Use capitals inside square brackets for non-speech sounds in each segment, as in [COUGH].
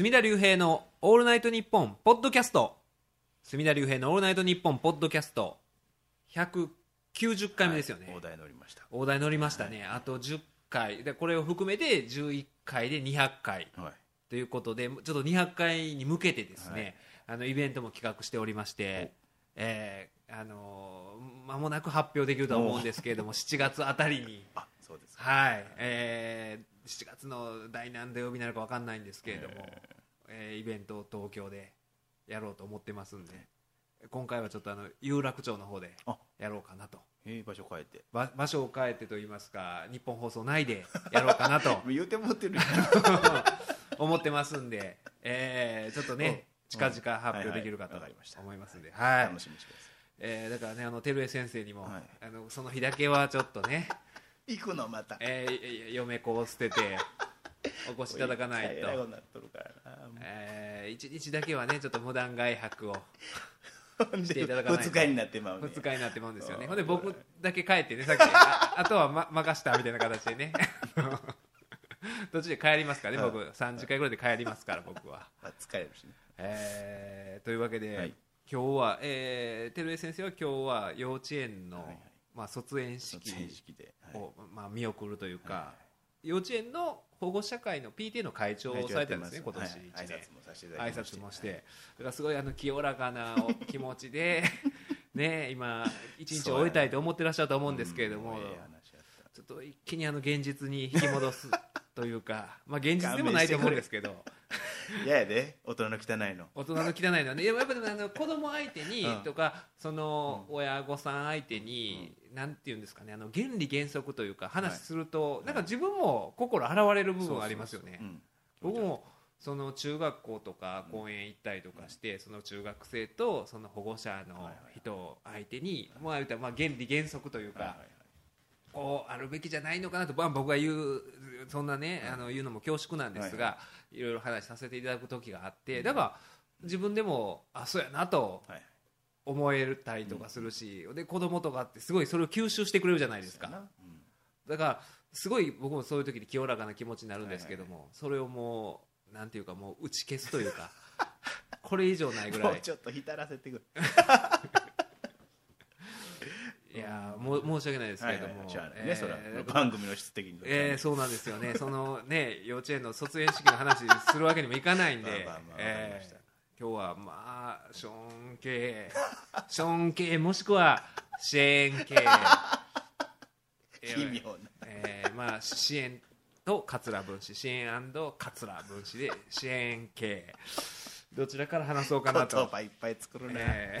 隅田隆平の「オールナイトニッポン」ポッドキャスト。隅田隆平の「オールナイトニッポン」ポッドキャスト。190回目ですよね、はい大台乗りました。大台乗りましたね、あと10回。でこれを含めて11回で200回。はい。ということでちょっと200回に向けてですね、あのイベントも企画しておりまして、えーあのー間もなく発表できるとは思うんですけれども7月あたりにはい、えー7月の第何土曜日になるか分かんないんですけれども、えー。イベントを東京でやろうと思ってますんで今回はちょっとあの有楽町の方であ。やろうかなと。えー場所変えて。ば場所を変えてといいますか日本放送内でやろうかなと。[LAUGHS] 言うてもってる [LAUGHS] 思ってますんで、えーちょっとねうん。近々発表できるかと思いますんで、はい。楽しみにしてくださえーだからねあの照江先生にも、はい。あのその日だけはちょっとねい行くのまた。えー、嫁子を捨てて [LAUGHS] お越しいただかないと、なっとるからな。えー、1日だけはねちょっと無断外泊を [LAUGHS] していただかないと。二日になってまうね。2日になってまうんですよね。うん。ほんで僕だけ帰ってねさっき。[LAUGHS] ああとは、ま、任したみたいな形でね。途中で帰りますからね僕。3時間ぐらいで帰りますから僕は、まあ疲れるしね。えーというわけで、はい。今日は、えー、照江先生は今日は幼稚園の、はいはいまあ、卒園式を、まあ、見送るというか、は幼稚園の保護者会の PTA の会長をされてるんですね、今年はい。1年、挨拶もさせていただ挨きまして。拶もして、だからすごいあの清らかなお気持ちで、[LAUGHS] ね、今、一日を終えたいと思ってらっしゃると思うんですけれども、うん。ちょっと一気にあの現実に引き戻すというか、まあ、現実でもないと思うんですけど。[LAUGHS] 嫌やで大人の汚いの。大人の汚いのはね、でもやっぱりあの子供相手にうん。とか、その親御さん相手に、なんていうんですかね、あの原理原則というか、話すると、なんか自分も心洗われる部分がありますよね。うん。僕もその中学校とか公園行ったりとかして、その中学生とその保護者の人相手に、まあ言ったらまあ原理原則というかはいはい、はいこうあるべきじゃないのかなと、まあ、僕が言うそんなね、あの言うのも恐縮なんですが、いろいろ話させていただく時があってだから自分でもあそうやなとはい。思えたりとかするし、で子供とかってすごいそれを吸収してくれるじゃないですか。だからすごい僕もそういう時に清らかな気持ちになるんですけども、それをもうなんていうかもう打ち消すというかこれ以上ないぐらい。[LAUGHS] もうちょっと浸らせてくれ [LAUGHS] いやーもう申し訳ないですけれども、ねそれは番組の質的にえー、そうなんですよね、そのね幼稚園の卒園式の話するわけにもいかないんで、[LAUGHS] 今日はまあ、ショーン系、ショーン系、もしくはシェーン系、[LAUGHS] 奇妙な。えーまあ、支援と桂分子、支援桂分子で支援系、どちらから話そうかな言と。葉いっぱい作るねえ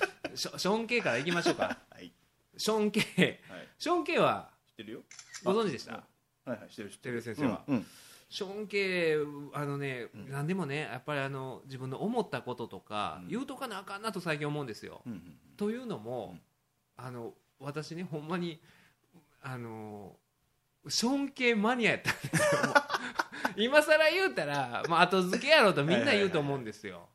ーショショーン系からいきましょうか。[LAUGHS] はい。ショーン系、はい。ショーン系は知ってるよ？ご存知でした？はいはい知ってる知って照る井先生は。うんうん。ショーン系あのね、何でもねやっぱりあの自分の思ったこととか、うん。言うとかなあかんなと最近思うんですよ。うんうんというのも、うん。あの私ねほんまにあのショーン系マニアやったんですよ。[LAUGHS] もう今更言うたら、まあ、後付けやろうとみんな言うと思うんですよ。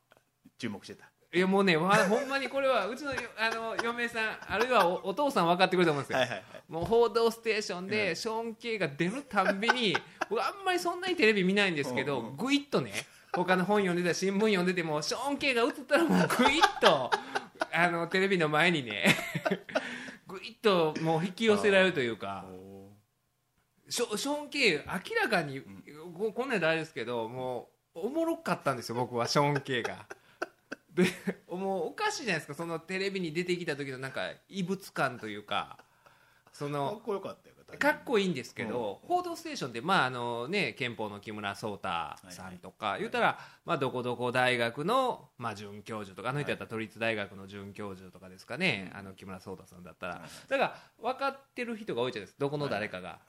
注目してたいやもうねわほんまにこれはうちのあの嫁さんあるいはおお父さん分かってくれると思うんですよ。はいはいはい。もう報道ステーションうん。でショーン・ケイが出るたんびに [LAUGHS] 僕あんまりそんなにテレビ見ないんですけどうん。うんぐいっとね他の本読んでたり新聞読んでてもショーン・ケイが映ったらもうぐいっとあのテレビの前にね [LAUGHS] ぐいっともう引き寄せられるというか。おショショーン・ケイ明らかにここんなんであれですけどもうおもろかったんですよ僕はショーン・ケイが。でも [LAUGHS] うおかしいじゃないですか。そのテレビに出てきた時のなんか異物感というかそーのかっこよかったよかっこいいんですけど、うん。報道ステーションで、まああのね、憲法の木村壮太さんとか、言うたら、まあ、どこどこ大学の、まあ、准教授とかあの人やったら都立大学の准教授とかですかね、あの木村壮太さんだったら、だから分かってる人が多いじゃないですかどこの誰かが、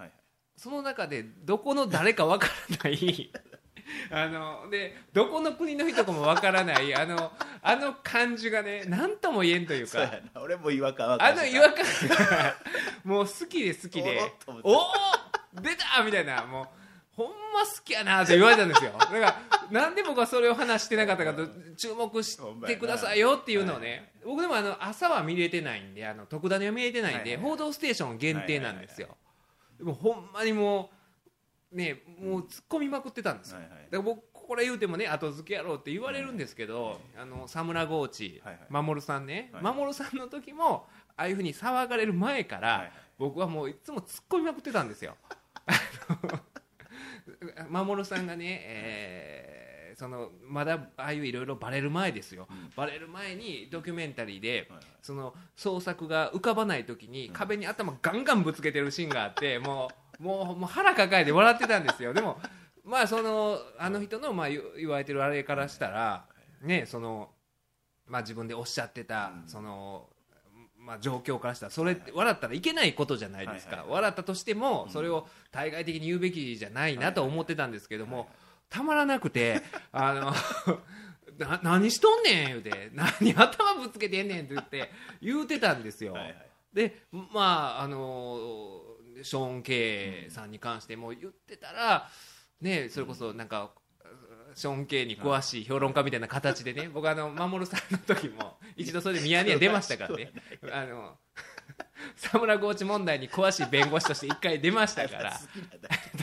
その中でどこの誰か分からない [LAUGHS] [LAUGHS] あのでどこの国の人かも分からないあのあの感じがね何とも言えんといううやな。俺も違和感分あの違和感。が [LAUGHS] もう好きで好きで。おおお出たみたいな。もうほんま好きやなって言われたんですよ。だからなんで僕はそれを話してなかったかと注目してくださいよっていうのをね。僕でもあの朝は見れてないんであの特ダネは見れてないんで「はいはい報道ステーション」限定なんですよ。でもほんまにもうねもう突っ込みまくってたんですよ。はいはい。だから僕ここれ言うてもね後付けやろうって言われるんですけど、あのサムラゴーチ、はいはい。守さんね、はい。守さんの時もああいうふうに騒がれる前から、はいはい。僕はもういつも突っ込みまくってたんですよ。[LAUGHS] あの守さんがね、えーそのまだああいういろいろバレる前ですよ、バレる前にドキュメンタリーで、はいはい。その創作が浮かばない時に壁に頭ガンガンぶつけてるシーンがあってもうもうもう腹抱えて笑ってたんですよ。でもまあそのあの人のまあ言言われてるあれからしたらねそのまあ自分でおっしゃってたそのまあ状況からしたらそれって笑ったらいけないことじゃないですか。笑ったとしてもそれを対外的に言うべきじゃないなと思ってたんですけどもたまらなくてあの [LAUGHS] な何しとんねん言うて何頭ぶつけてんねんって言って言うてたんですよ。でまああのショーン・ケイさんに関しても言ってたら、ね、それこそなんか、ショーン・ケイに詳しい評論家みたいな形でね、僕あの守さんの時も一度それでミヤネ屋出ましたからね。[LAUGHS] あのサムラゴーチ問題に詳しい弁護士として一回出ましたから。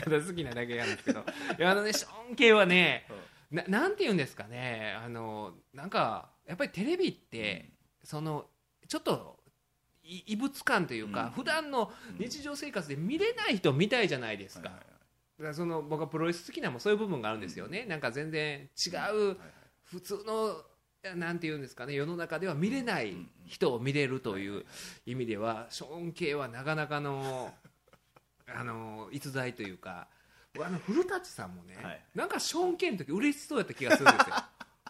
ただ好きなだけなんですけど。いやあのねショーン・ケイはねななんて言うんですかね。あのなんかやっぱりテレビって、そのちょっとい異物感というか、うん。普段の日常生活で見れない人みたいじゃないですか,、だからその僕はプロレス好きなのもそういう部分があるんですよね、なんか全然違う普通のなんて言うんですかね世の中では見れない人を見れるという意味ではショーン系はなかなかの [LAUGHS] あの逸材というか僕あの古舘さんもね、はい。なんかショーン系の時嬉しそうやった気がするんですよ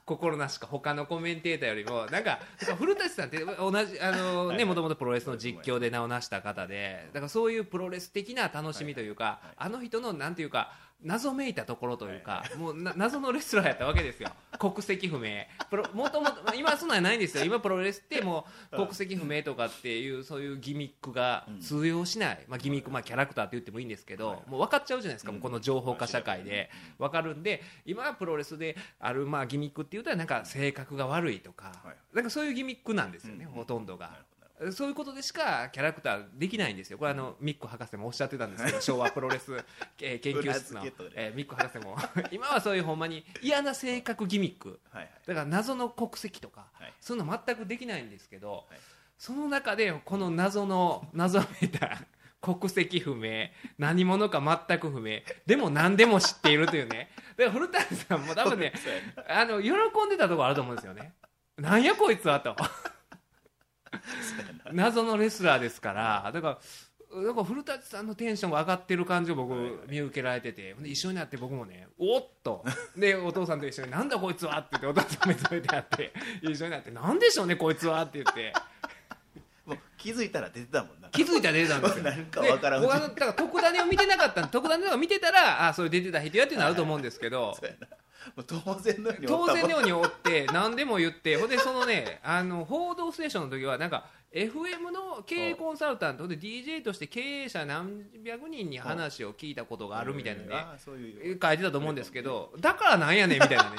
心なしか他のコメンテーターよりもなんか古舘さんって同じあのねもともとプロレスの実況で名を成した方でだからそういうプロレス的な楽しみというか、あの人のなんていうか謎めいたところというか、もうな謎のレスラーやったわけですよ。[LAUGHS] 国籍不明。プロもともとまあ今はそんなんないんですよ。今プロレスってもう国籍不明とかっていうそういうギミックが通用しない、まあ、ギミック、まあ、キャラクターって言ってもいいんですけど、もう分かっちゃうじゃないですか、もうこの情報化社会で。分かるんで今はプロレスであるまあギミックっていうとなんか性格が悪いとか、はいなんかそういうギミックなんですよね、うん。ほとんどがそういうことでしかキャラクターできないんですよ、これあのミック博士もおっしゃってたんですけど、[LAUGHS] 昭和プロレス、えー研究室の。えーミック博士も、[LAUGHS] 今はそういうほんまに嫌な性格ギミック、どはいはい。だから謎の国籍とか、はい。そういうの全くできないんですけど、はい。その中でこの謎の謎めいた [LAUGHS] 国籍不明何者か全く不明でも何でも知っているというね。だから古谷さんも多分ねあの喜んでたところあると思うんですよね。なんやこいつはと [LAUGHS] 謎のレスラーですからだからだから古舘さんのテンションが上がってる感じを僕見受けられてて一緒になって僕もねおっと。でお父さんと一緒になんだこいつはって言ってお父さん目覚めてあって [LAUGHS] 一緒になってなんでしょうねこいつはって言って。もう気づいたら出てたもんな。気づいたら出てたんですよ。[LAUGHS] なんかわからん。僕はだから特ダネを見てなかった特ダネとか見てたらあそれ出てた人やっていうのはあると思うんですけど。そうやな。もう当然のようにお然のように追って何でも言って。ほんでそのねあの報道ステーションの時はなんか FM の経営コンサルタントで DJ として経営者何百人に話を聞いたことがあるみたいなね書いてたと思うんですけどだからなんやねんみたいなね。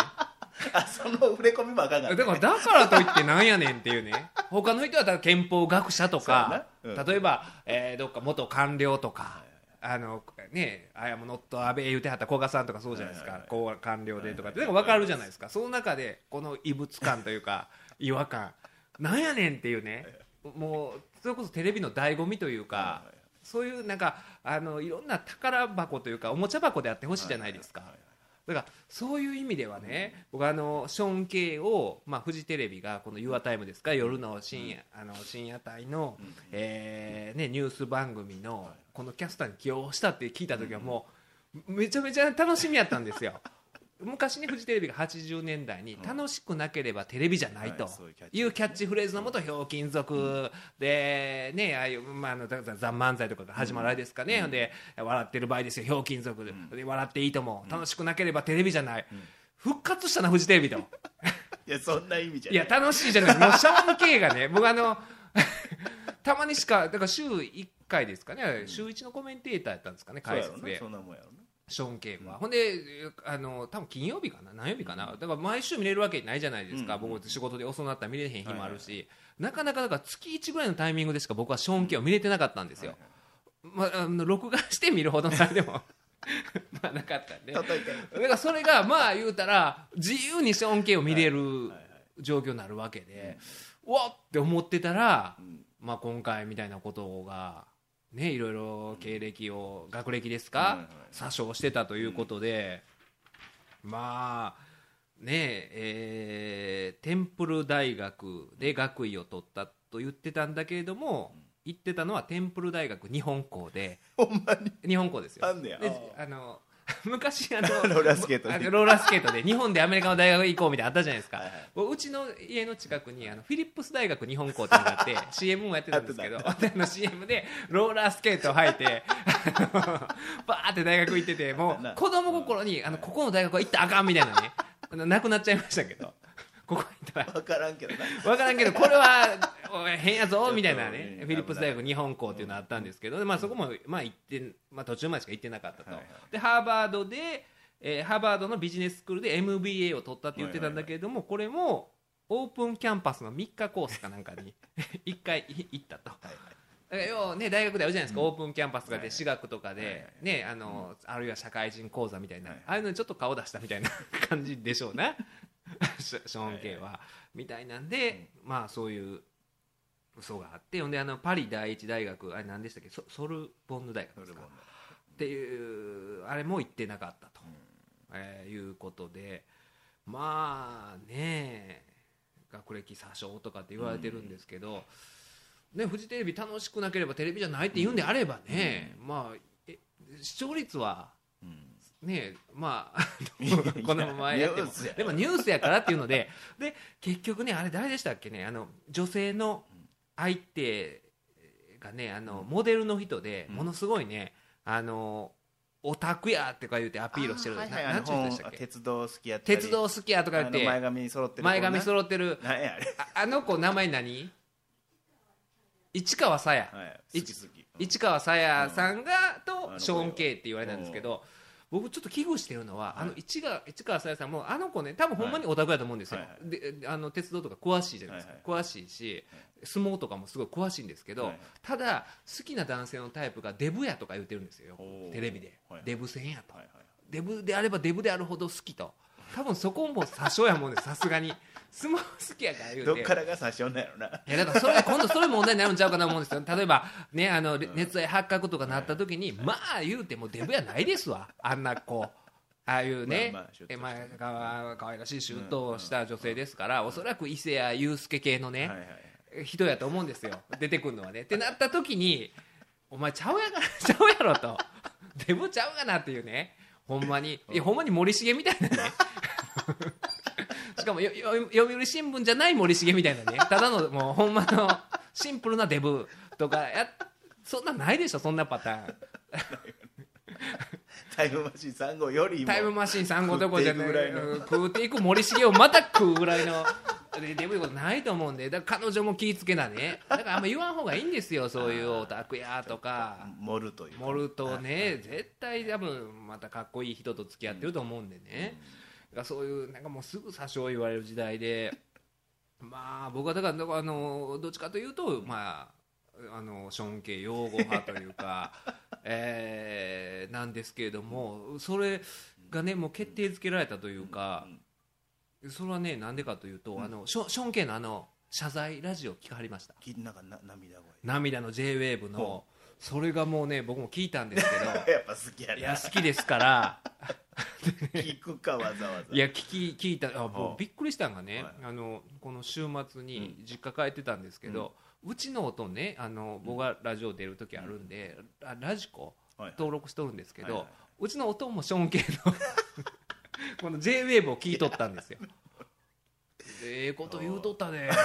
あその触れ込みもあかんかっただからだからといってなんやねんっていうね。他の人はだ憲法学者とか、例えば、えーどっか元官僚とか、あのねあやもノット安倍言うてはった古賀さんとかそうじゃないですか、はいはいこう官僚でとか。って、分かるじゃないですか、その中でこの異物感というか [LAUGHS] 違和感。なんやねんっていうね。もうそれこそテレビの醍醐味というか、そういうなんかあのいろんな宝箱というかおもちゃ箱であってほしいじゃないですか。だからそういう意味ではね、僕あのショーン・ケイを、まあ、フジテレビがこの「ユアタイムですか夜の深夜,、あの深夜帯の、うんえーね、ニュース番組のこのキャスターに起用したって聞いた時はもうめちゃめちゃ楽しみやったんですよ。昔ねフジテレビが80年代に楽しくなければテレビじゃないと。はいそうキャッチフレーズ。のもとひょうきん族でねああいう、まあ、あの漫才とかが始まるあれですかね、で笑ってる場合ですよ。ひょうきん族で,、で笑っていいとも。楽しくなければテレビじゃない、復活したなフジテレビと。[LAUGHS] いやそんな意味じゃい。や楽しいじゃないもうショーン・ケイがね [LAUGHS] 僕あの [LAUGHS] たまにしかだから週1回ですかね。週1のコメンテーターやったんですかね解説で。そんなもんやろなショーン・ケイは、ほんであの多分金曜日かな？何曜日かな？だから毎週見れるわけないじゃないですか、うん。僕仕事で遅なったら見れへん日もあるし、なかなかだから月1ぐらいのタイミングでしか僕はショーン・ケイを見れてなかったんですよ、まあ、あの録画して見るほどのあれでも [LAUGHS] まあなかったんで。だからそれがまあ言うたら自由にショーン・ケイを見れるはいはい状況になるわけで、うわっって思ってたら、うん。まあ、今回みたいなことが、ね、いろいろ経歴を学歴ですか、詐称してたということで、まあねえーテンプル大学で学位を取ったと言ってたんだけれども、言ってたのはテンプル大学日本校で。[LAUGHS] ほんまに？日本校ですよ。あんねや。であの [LAUGHS] 昔あの [LAUGHS] ローラースケートねあのローラースケートで日本でアメリカの大学行こうみたいなのあったじゃないですか、うちの家の近くにあのフィリップス大学日本校ってのがあって CM もやってたんですけどや [LAUGHS] あの CM でローラースケートを履いてバーって大学行っててもうな子供心にあのここの大学は行ったらあかんみたいなね。なくなっちゃいましたけどここ行ったら分からんけどな。分からんけどこれは [LAUGHS] 変やぞみたいなねとフィリップス大学日本校っていうのあったんですけど、まあ、そこも、まあ行ってまあ、途中までしか行ってなかったと、でハーバードで、えーハーバードのビジネススクールで MBA を取ったって言ってたんだけれども、これもオープンキャンパスの3日コースかなんかに [LAUGHS] 1回行ったと。要はね、大学であるじゃないですか、うん。オープンキャンパスがあってはい私学とかで、ねあのあるいは社会人講座みたいな、はいああいうのにちょっと顔出したみたいな [LAUGHS] 感じでしょうな [LAUGHS] ショーン・ケイは、みたいなんで、まあそういう嘘があってほんであのパリ第一大学あれ何でしたっけ？ソソルボンヌ大学ですか？っていうあれも行ってなかったと、えーいうことでまあね学歴詐称とかって言われてるんですけど、ね、フジテレビ楽しくなければテレビじゃないって言うんであればね、まあえ視聴率はうんねまあ [LAUGHS] このままやっても。でもニュースやからっていうのでで結局ねあれ誰でしたっけねあの女性の相手がねあのモデルの人でうん。ものすごいねあのオタクやってか言ってアピールしてる。はいはい鉄道好きや鉄道好きやとか言って。前髪揃ってる前髪っ揃ってる。あれ。ああの子名前何？市川さや。はい市川さやさんがあのとショーン・ケイって言われたんですけど僕ちょっと危惧してるのはあの市川市川さやさんもあの子ね多分ほんまにオタクだと思うんですよ。はいはい。であの鉄道とか詳しいじゃないですか。詳しいし相撲とかもすごい詳しいんですけどはいただ好きな男性のタイプがデブやとか言ってるんですよテレビで。はいデブ戦やと。はいはい。デブであればデブであるほど好きと。多分そこも詐称やもんねさすがに相撲好きやから言うて。どっからが最初なんやろな。いやだからそれ今度それ問題になるんちゃうかなと思うんですよ。例えばねあの熱愛発覚とかなった時にまあ言うてもデブやないですわ。あんな子。ああいうね。まあまあかわいらしいシュッとした女性ですからおそらく伊勢谷友介系のね人やと思うんですよ。出てくるのはね。ってなった時にお前ちゃうやが [LAUGHS] ちゃうやろと。デブちゃうがなっていうね。ほんまに。ほんまに森重みたいなねしかもよよ読売新聞じゃない森重みたいなね。ただのもうほんまのシンプルなデブとかやそんなんないでしょそんなパターン。タイムマシーン3号よりも。タイムマシーン3号どころじゃない食うん食うていく森重をまた食うぐらいの。でデブいうことないと思うんで。だから彼女も気ぃつけなね。だからあんま言わん方がいいんですよそういうオタクやとか。盛るというか。盛るとね絶対多分またかっこいい人と付き合ってると思うんでね、だからそういうなんかもうすぐ詐称言われる時代で [LAUGHS] まあ僕はだからあのどっちかというとまああのショーン系擁護派というか、[LAUGHS] えーなんですけれどもそれがねもう決定づけられたというか、それはねなんでかというと、あのショショーン系のあの謝罪ラジオ聞かはりました。きなんかな涙声。涙の JWAVE のほそれがもうね僕も聞いたんですけ [LAUGHS] やっぱ好きやどいなや好きですから。[LAUGHS] 聞くかわざわざ。いや聞き聞いたあほう。僕びっくりしたんがね、はい。あのこの週末に実家帰ってたんですけど、うちの音ねあの僕がラジオ出る時あるんで、ララジコはい登録しとるんですけど、はいはい。うちの音もショーン系の [LAUGHS] この JWAVE を聞いとったんですよ。でええこと言うとったねって。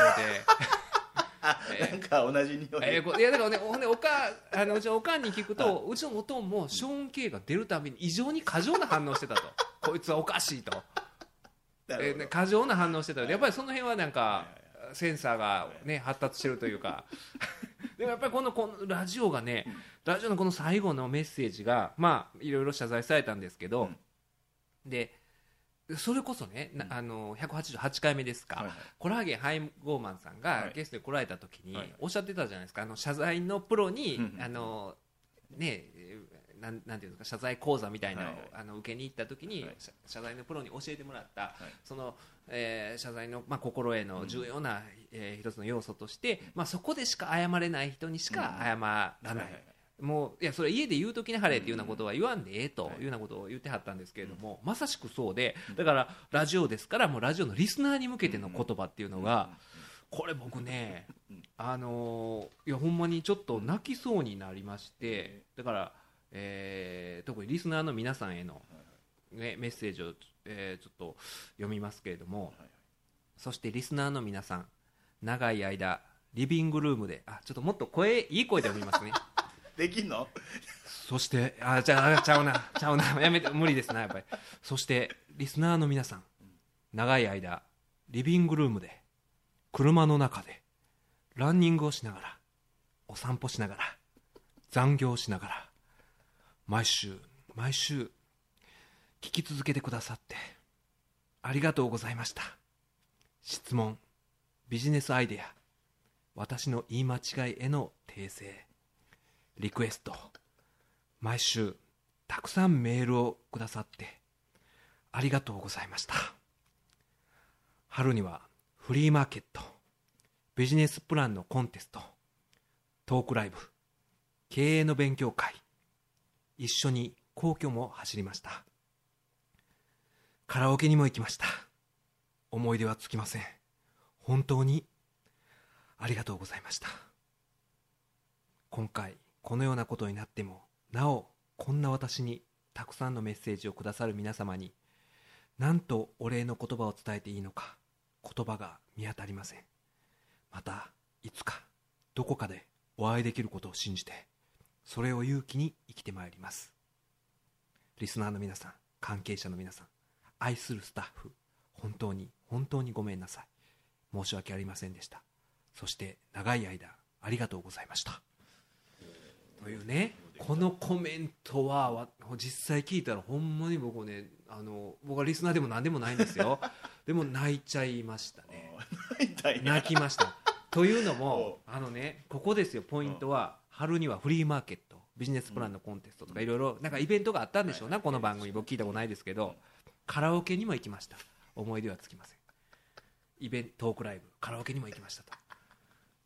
なんか同じ匂い。えーこいやだからねほんでおかあのうちのおかんに聞くとうちのおとんもショーン・ケイが出るたびに異常に過剰な反応してたと。[LAUGHS] こいつはおかしいと、えーね過剰な反応してたやっぱりその辺はなんかセンサーがね発達してるというか。[LAUGHS] でもやっぱりこのこのラジオがねラジオのこの最後のメッセージがまあいろいろ謝罪されたんですけど、でそれこそね、なあの188回目ですか、はいはい。コラーゲンハイゴーマンさんがはい。ゲストに来られた時にはい。おっしゃってたじゃないですか。あの謝罪のプロに、うんあのねえーなんなんていうんですか謝罪講座みたいなのを、はいはい。あの受けに行った時に、はい。謝謝罪のプロに教えてもらった、い。その、えー謝罪の、まあ、心得の重要な、えー一つの要素として、まあ、そこでしか謝れない人にしか謝らない、はいはいもういやそれ家で言うときなはれっていうようなことは言わんでええというようなことを言ってはったんですけれども、まさしくそうでだからラジオですからもうラジオのリスナーに向けての言葉っていうのが、これ僕ね、あのーいやほんまにちょっと泣きそうになりましてだから、えー特にリスナーの皆さんへの、ね、メッセージを、えーちょっと読みますけれども、そしてリスナーの皆さん長い間リビングルームであちょっともっと声いい声で読みますねできんの？そしてあじゃあちゃうな。ちゃうな。やめて無理ですなやっぱり。そしてリスナーの皆さん長い間リビングルームで車の中でランニングをしながらお散歩しながら残業しながら毎週毎週聞き続けてくださってありがとうございました。質問ビジネスアイデア私の言い間違いへの訂正。リクエスト。毎週たくさんメールをくださってありがとうございました。春にはフリーマーケットビジネスプランのコンテストトークライブ経営の勉強会一緒に皇居も走りました。カラオケにも行きました。思い出はつきません。本当にありがとうございました。今回このようなことになってもなおこんな私にたくさんのメッセージをくださる皆様に何とお礼の言葉を伝えていいのか言葉が見当たりません。またいつかどこかでお会いできることを信じてそれを勇気に生きてまいります。リスナーの皆さん関係者の皆さん愛するスタッフ本当に本当にごめんなさい。申し訳ありませんでした。そして長い間ありがとうございました。というねこのコメントはわ実際聞いたらほんまに僕ねあの僕はリスナーでも何でもないんですよ。[LAUGHS] でも泣いちゃいましたね。泣きました。というのもあのねここですよポイントは春にはフリーマーケットビジネスプランのコンテストとかいろいろなんかイベントがあったんでしょうなこの番組僕聞いたことないですけどカラオケにも行きました。思い出はつきません。イベントトークライブカラオケにも行きましたと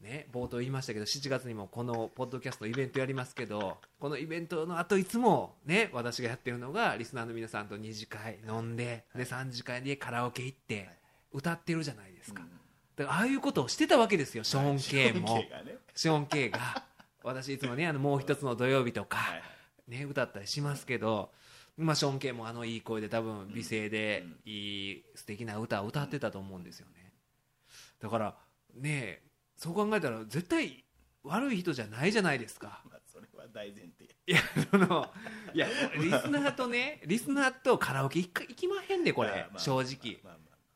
ね、冒頭言いましたけど7月にもこのポッドキャストイベントやりますけどこのイベントの後いつもね私がやってるのがリスナーの皆さんと2次会飲んでで3次会でカラオケ行って歌ってるじゃないですか。だからああいうことをしてたわけですよショーン・ケイも。ショーンケイが私いつもねあのもう一つの土曜日とかね歌ったりしますけどまあショーン・ケイもあのいい声で多分美声でいい素敵な歌を歌ってたと思うんですよね。だからねそう考えたら絶対悪い人じゃないじゃないですか。まあそれは大前提。いやそのいやリスナーとねリスナーとカラオケ行か行きまへんでこれ、正直。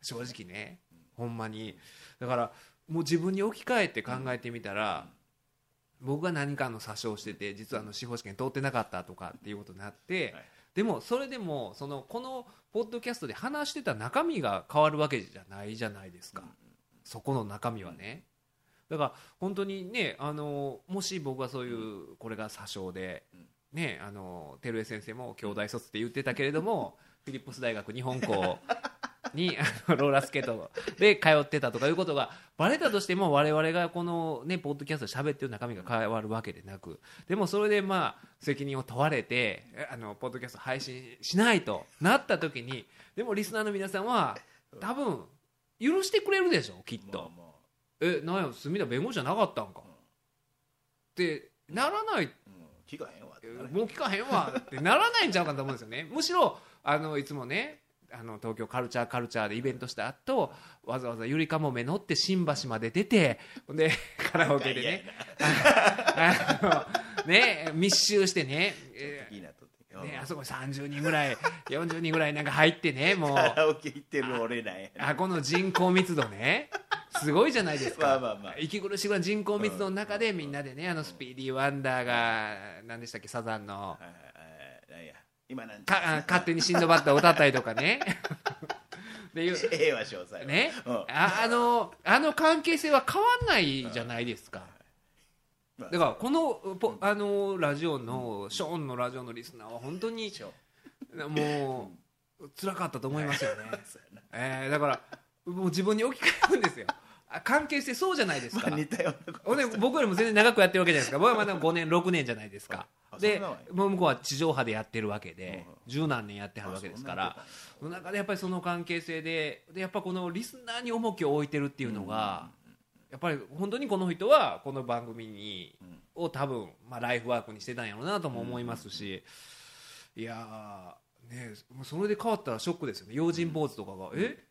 正直ね。ほんまに。だからもう自分に置き換えて考えてみたら、僕が何かの詐称してて実はあの司法試験通ってなかったとかっていうことになって、はい。でもそれでもそのこのポッドキャストで話してた中身が変わるわけじゃないじゃないですか、そこの中身はね、だから本当にねあのもし僕がそういうこれが詐称で、ねあの照江先生も兄弟卒って言ってたけれどもフィリップス大学日本校にあのローラースケートで通ってたとかいうことがバレたとしても我々がこのねポッドキャストで喋ってる中身が変わるわけでなくでもそれでまあ責任を問われてえあのポッドキャスト配信しないとなった時にでもリスナーの皆さんは多分許してくれるでしょきっと。えなんや隅田弁護士じゃなかったんか、ってならない。うん。聞かへんわってなる。もう聞かへんわ。ってならないんちゃうかと思うんですよね。[LAUGHS] むしろあのいつもねあの東京カルチャーカルチャーでイベントした後わざわざゆりかもめ乗って新橋まで出てほんで [LAUGHS] カラオケでね。あのね密集してねねあそこに30人ぐらい40人ぐらいなんか入ってねもう。[LAUGHS] カラオケ行ってる俺らやあこの人口密度ねすごいじゃないですか、まあまあまあ。息苦しい人口密度の中でみんなでねあのスピーディーワンダーが何でしたっけサザンの。はいはい今なんかあ勝手にシンドバッドを歌ったりとかね。[LAUGHS] でいう。ええわ詳細は。ね。うん。ああのあの関係性は変わんないじゃないですか。だからこのポあのラジオのショーンのラジオのリスナーは本当にもう辛かったと思いますよね、[LAUGHS] えー、だからもう自分に置き換えるんですよ。あ関係性そうじゃないですか、まあ似たような僕よりも全然長くやってるわけじゃないですか。僕はまだ5年6年じゃないですか。あでもう向こうは地上波でやってるわけでう十何年やってはるわけですから。あその中でやっぱりその関係性ででやっぱこのリスナーに重きを置いてるっていうのがやっぱり本当にこの人はこの番組にを多分まあライフワークにしてたんやろうなとも思いますし。いやーねそれで変わったらショックですよね。用心坊主とかが「え？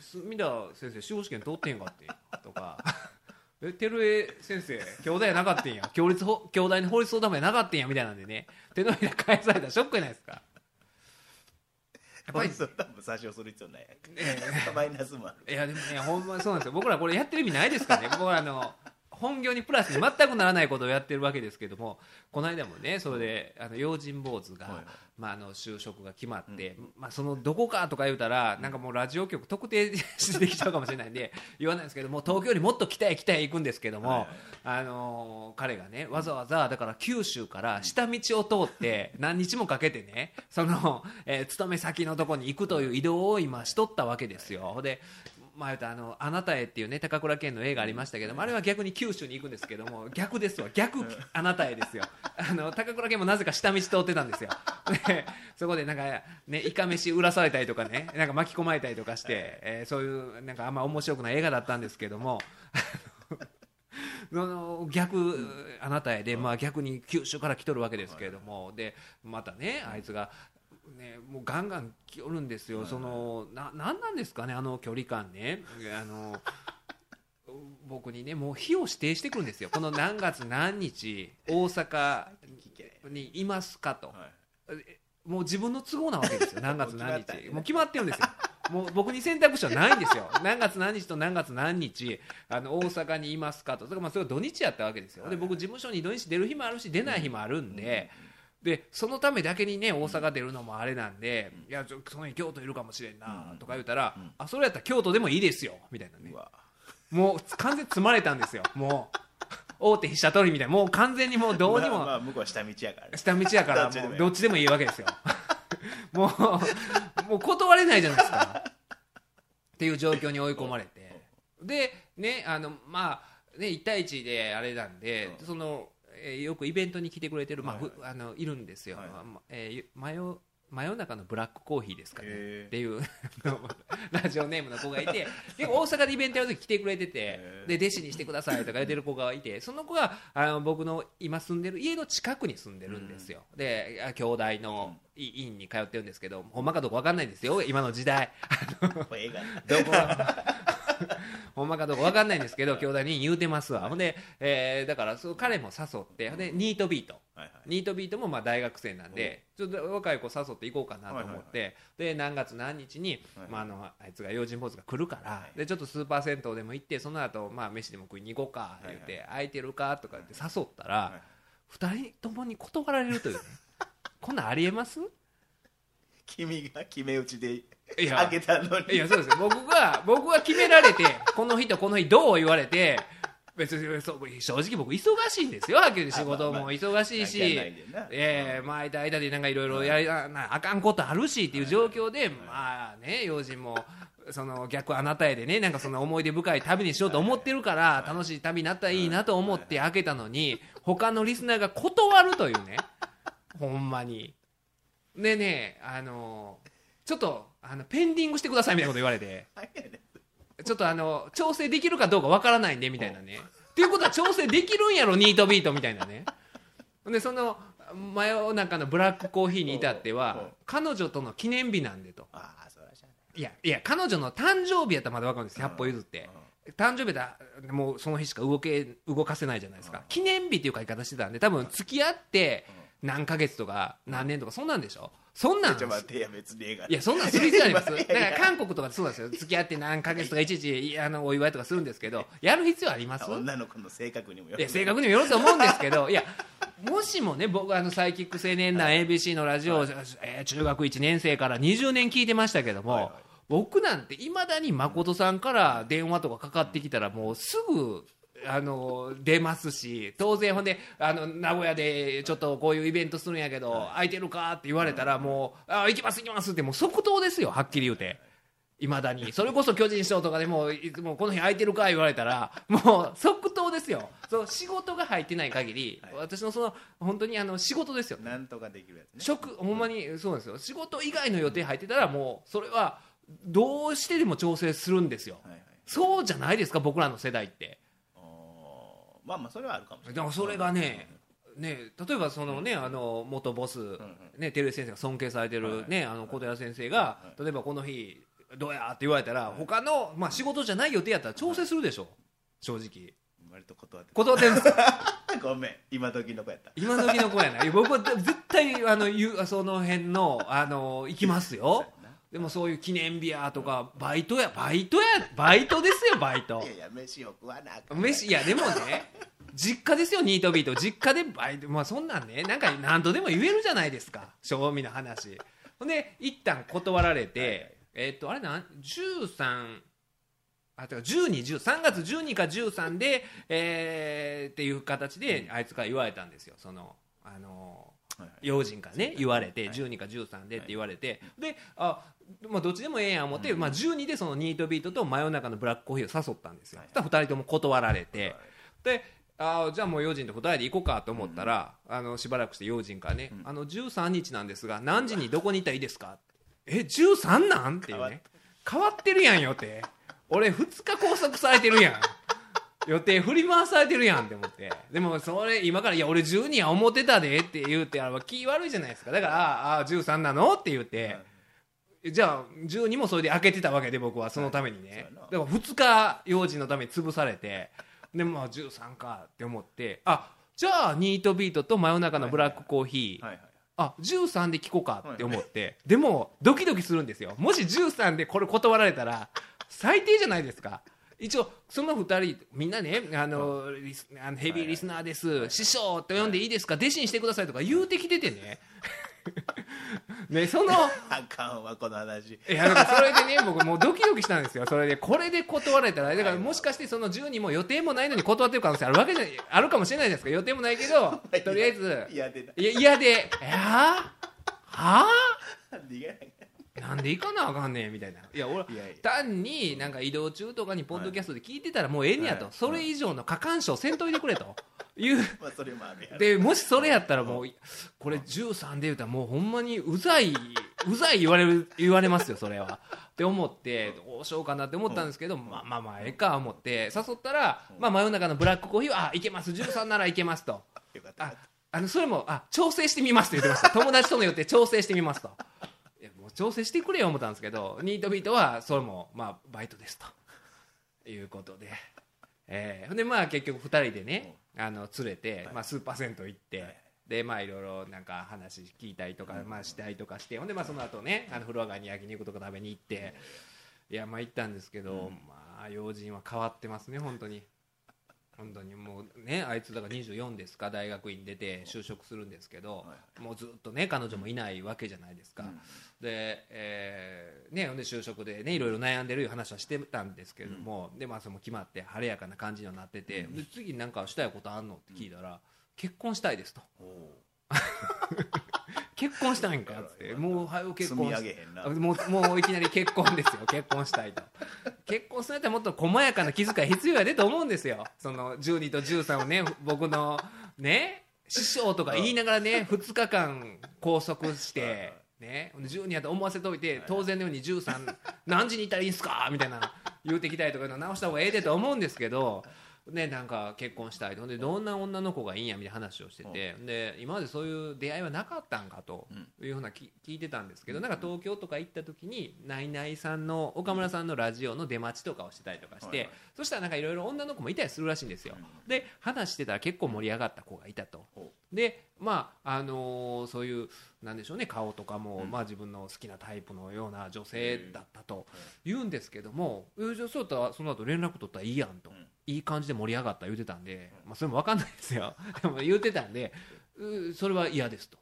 隅田先生司法試験通ってんかって」とか「[LAUGHS] え照江先生兄弟やなかったんや。共立法兄弟の法律相談もやなかったんや」みたいなんでね。手のひら返されたらショックじゃないですか。やっぱりそんなんも詐称する必要ないやんか。え。[LAUGHS] マイナスもある。えいやでもねほんまにそうなんですよ。僕らこれやってる意味ないですからね。僕はあの本業にプラスに全くならないことをやってるわけですけどもこの間もねそれであの用心坊主が、まあ、あの就職が決まって、まあ、そのどこかとか言うたらなんかもうラジオ局特定してきちゃうかもしれないんで [LAUGHS] 言わないんですけども東京よりもっと北へ北へ行くんですけども、あのー彼がねわざわざだから九州から下道を通って何日もかけてねその、えー勤め先のとこに行くという移動を今しとったわけですよ。でまあ、言うとあの「あなたへ」っていうね高倉健の映画ありましたけどもあれは逆に九州に行くんですけども [LAUGHS] 逆ですわ。逆「あなたへ」ですよ。あの高倉健もなぜか下道通ってたんですよ。でそこでなんかねいかめし売らされたりとかねなんか巻き込まれたりとかして、えーそういうなんかあんま面白くない映画だったんですけどもその逆あなたへで、まあ、逆に九州から来とるわけですけれども、でまたねあいつが、ね、もうガンガン来よるんですよ、そのななんなんですかねあの距離感ね。あの [LAUGHS] 僕にねもう日を指定してくるんですよ。この何月何日 [LAUGHS] 大阪にいますかと。はい。もう自分の都合なわけですよ。何月何日。もう決まってるんですよ。もう僕に選択肢はないんですよ。何月何日と何月何日あの大阪にいますかと。だからまあそれは土日やったわけですよ。で僕事務所に土日出る日もあるし出ない日もあるんで、でそのためだけにね大阪出るのもあれなんで、いやちょその日京都いるかもしれんなとか言うたら、あそれやったら京都でもいいですよみたいなね。もう完全に積まれたんですよ [LAUGHS] もう。大手飛車取りみたいな。もう完全にもうどうにも、まあまあ向こうは下道やからね。下道やからどっちでもいい。もうどっちでもいいわけですよ。[LAUGHS] もうもう断れないじゃないですか。っていう状況に追い込まれて。でねあのまあね1対1であれなんでうん。その、えーよくイベントに来てくれてる、まあはいあのいるんですよ、はい。まえー真夜真夜中のブラックコーヒーですかね。っていうラジオネームの子がいて [LAUGHS] で大阪でイベントやる時来てくれててで弟子にしてくださいとか言ってる子がいてその子があの僕の今住んでる家の近くに住んでるんですよ、であ兄弟のい院に通ってるんですけどほんまかどうか分かんないんですよ。今の時代。どこ [LAUGHS] ほんまかどうか分かんないんですけど兄弟に言うてますわ。ほんで、えーだからそう彼も誘ってでニートビート。はいはい。ニートビートもまあ大学生なんでちょっと若い子誘っていこうかなと思って、で何月何日に、はいまあ、あのあいつが用心坊主が来るから、はいでちょっとスーパー銭湯でも行ってその後、まあ飯でも食いに行こうか言って、空いてるかとか言って誘ったら、はい。二人ともに断られるというね。[LAUGHS] こんなんありえます？君が決め打ちでいや。あげたのに。いやそうですよ。僕が僕が決められてこの日とこの日どう言われて別に正直僕忙しいんですよ。はっき仕事も忙しいし、ええまあ間間でなんかいろいろやりなあかんことあるしっていう状況で、まあね用心もその逆あなたへでねなんかその思い出深い旅にしようと思ってるから楽しい旅になったらいいなと思って開けたのに他のリスナーが断るというね。ほんまにでねあのちょっとあのペンディングしてくださいみたいなこと言われて。ちょっとあの調整できるかどうかわからないんでみたいなね。っていうことは調整できるんやろニートビートみたいなね。でその真夜中のブラックコーヒーに至ってはう彼女との記念日なんでと。ああそらしゃあいやいや彼女の誕生日やったらまだわかるんです100歩譲って。誕生日だもうその日しか動け動かせないじゃないですか記念日っていう書き方してたんで多分付き合って何ヶ月とか何年とかそんなんでしょ？そんなんちょっと待ってや別にいやそんなんする必要あります。[LAUGHS] だから韓国とかそうなんですよ。付き合って何ヶ月とかいちいちいあのお祝いとかするんですけどやる必要あります？女の子の性格にもよいや正確にもよると思うんですけどいやもしもね僕あのサイキック青年団 ABC のラジオを、えー中学1年生から20年聞いてましたけども、はいはい。僕なんていまだに誠さんから電話とかかかってきたらもうすぐあの出ますし当然ほんであの名古屋でちょっとこういうイベントするんやけど、空いてるかって言われたらもう「あ行きます行きます」ってもう即答ですよはっきり言うて。いまだに。[LAUGHS] それこそ巨人師匠とかでもいつもこの日空いてるか言われたらもう即答ですよ。そう仕事が入ってない限り、はい。私のその本当にあの仕事ですよ。なんとかできるやつね。職ほんまにそうですよ。仕事以外の予定入ってたらもうそれはどうしてでも調整するんですよ。はいはい。そうじゃないですか僕らの世代ってまあまあそれはあるかもしれない。だからそれがねね例えばそのねあの元ボスね照井先生が尊敬されてるねあの小寺先生が例えばこの日どうやって言われたら他のまあ仕事じゃない予定やったら調整するでしょ。正直。割と断って断ってるんですよ。[LAUGHS] ごめん。今時の子やった。今時の子やない。や僕は絶対あのその辺のあの行きますよでもそういう記念日やとかバイトやバイトやバイトですよバイト。[LAUGHS] いやいや飯を食わなあかん飯いやでもね実家ですよニートビート。実家でバイトまあそんなんねなんか何とでも言えるじゃないですか。正味の話。ほんで一旦断られて、えっとあれなん？13あてか1213月12か13で、えーっていう形であいつから言われたんですよ。そのあのはいはい用心からね言われてはい。12か13でって言われてであまあどっちでもええやん思って、まあ、12でそのニートビートと真夜中のブラックコーヒーを誘ったんですよ、はい。そしたら2人とも断られて、はい。であじゃあもう用心と2人で行こうかと思ったら、あのしばらくして用心からね、あの13日なんですが何時にどこに行ったらいいですかえ13なん？っていうね。変わってるやん予定俺2日拘束されてるやん予定振り回されてるやんって思って。でもそれ今から「いや俺12や思ってたで」って言うてあれ気悪いじゃないですか。だから「ああ13なの?」って言って、じゃあ12もそれで開けてたわけで僕はそのためにね、だから2日用心のために潰されて。でまあ13かって思って。あじゃあニートビートと真夜中のブラックコーヒー、はいはいあ13で聞こうかって思って、でもドキドキするんですよ。もし13でこれ断られたら最低じゃないですか一応その2人みんなねあのあのヘビーリスナーです、師匠と呼んでいいですか？弟子にしてくださいとか言うてきててね。[LAUGHS] ねそのあかんわこの話。いやだからそれでね僕もうドキドキしたんですよ。それでこれで断られたらだからもしかしてその12も予定もないのに断ってる可能性あるわけじゃあるかもしれないじゃないですか予定もないけど [LAUGHS] とりあえずいや出たい。や嫌で「えー、は？あ [LAUGHS] 逃げないなんで行かなあかんねんみたいな。いや俺単になんか移動中とかにポッドキャストで聞いてたらもうええねやと、はい。それ以上の過干渉せんといてくれと。[LAUGHS] いう。まあそれもあるやろ。でもしそれやったらもうこれ13で言うたらもうほんまにうざいうざい言われる言われますよそれは。って思ってどうしようかなって思ったんですけど、まあまあまあええか思って誘ったら、まあ、真夜中のブラックコーヒーは「あいけます13ならいけます」と。ああのそれもあ調整してみますって言ってました。友達との予定調整してみますと調整してくれよ思ったんですけどニートビートはそれもまあバイトですということで、えー、でまあ結局2人でねあの連れて、まあ、スーパー銭湯行って、でまあいろいろなんか話聞いたりとか、まあ、したりとかしてほんでまあその後ねあの風呂上がりに焼肉とか食べに行っていやまあ行ったんですけど、まあ用心は変わってますね本当に。本当にもうねあいつだから24ですか大学院出て就職するんですけど、もうずっとね彼女もいないわけじゃないですか、うん。で,、えーね、ほんで就職でねいろいろ悩んでるいう話はしてたんですけれども、でまあその決まって晴れやかな感じにはなってて、で次なんかしたいことあんのって聞いたら、結婚したいですと [LAUGHS] 結婚したいんか？っつって。もう早く結婚もうもういきな。り結婚ですよ。結婚したいと結婚するんやったらもっと細やかな気遣い必要やでと思うんですよ。[LAUGHS] その12と13をね僕のね師匠とか言いながらね2日間拘束してね。12やと思わせといて当然のように13何時に行ったらいいんすか？みたいな言うてきたりとか直した方がええでと思うんですけどね、なんか結婚したいと。ほんでどんな女の子がいいんやみたいな話をしてて、で今までそういう出会いはなかったんかというふうなき聞いてたんですけどなんか東京とか行った時にナイナイさんの岡村さんのラジオの出待ちとかをしてたりとかして、そしたらなんかいろいろ女の子もいたりするらしいんですよ、で話してたら結構盛り上がった子がいたと。ほでまああのーそういうなんでしょうね顔とかも、まあ、自分の好きなタイプのような女性だったと言うんですけども「えじゃあそうやったらその後連絡取ったらいいやん」と、いい感じで盛り上がった言うてたんで、まあ、それも分かんないですよ。[LAUGHS] でも言うてたんでうそれは嫌ですと。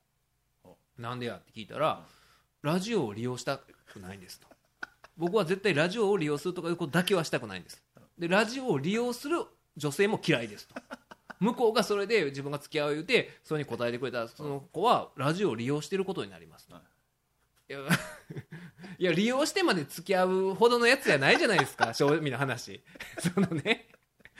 ほなんでやって聞いたらラジオを利用したくないんですと。僕は絶対ラジオを利用するとかいうことだけはしたくないんです。でラジオを利用する女性も嫌いですと。向こうがそれで自分が付き合う言うてそれに答えてくれたらその子はラジオを利用してることになりますと、はい。いや [LAUGHS] いや利用してまで付き合うほどのやつじゃないじゃないですか正味の話。そのね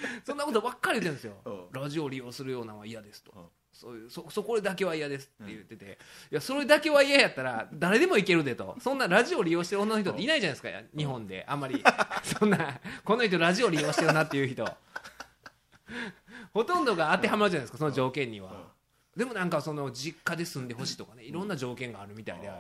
[LAUGHS] そんなことばっかり言ってるんですよ。うん。ラジオを利用するようなのは嫌ですと、うん。そういうそそこだけは嫌ですって言ってて、いやそれだけは嫌やったら誰でもいけるでと。そんなラジオを利用してる女の人っていないじゃないですか日本で。あんまり。[LAUGHS] そんなこの人ラジオ利用してるなっていう人。ほとんどが当てはまるじゃないですかその条件には、でもなんかその実家で住んでほしいとかねいろんな条件があるみたいで、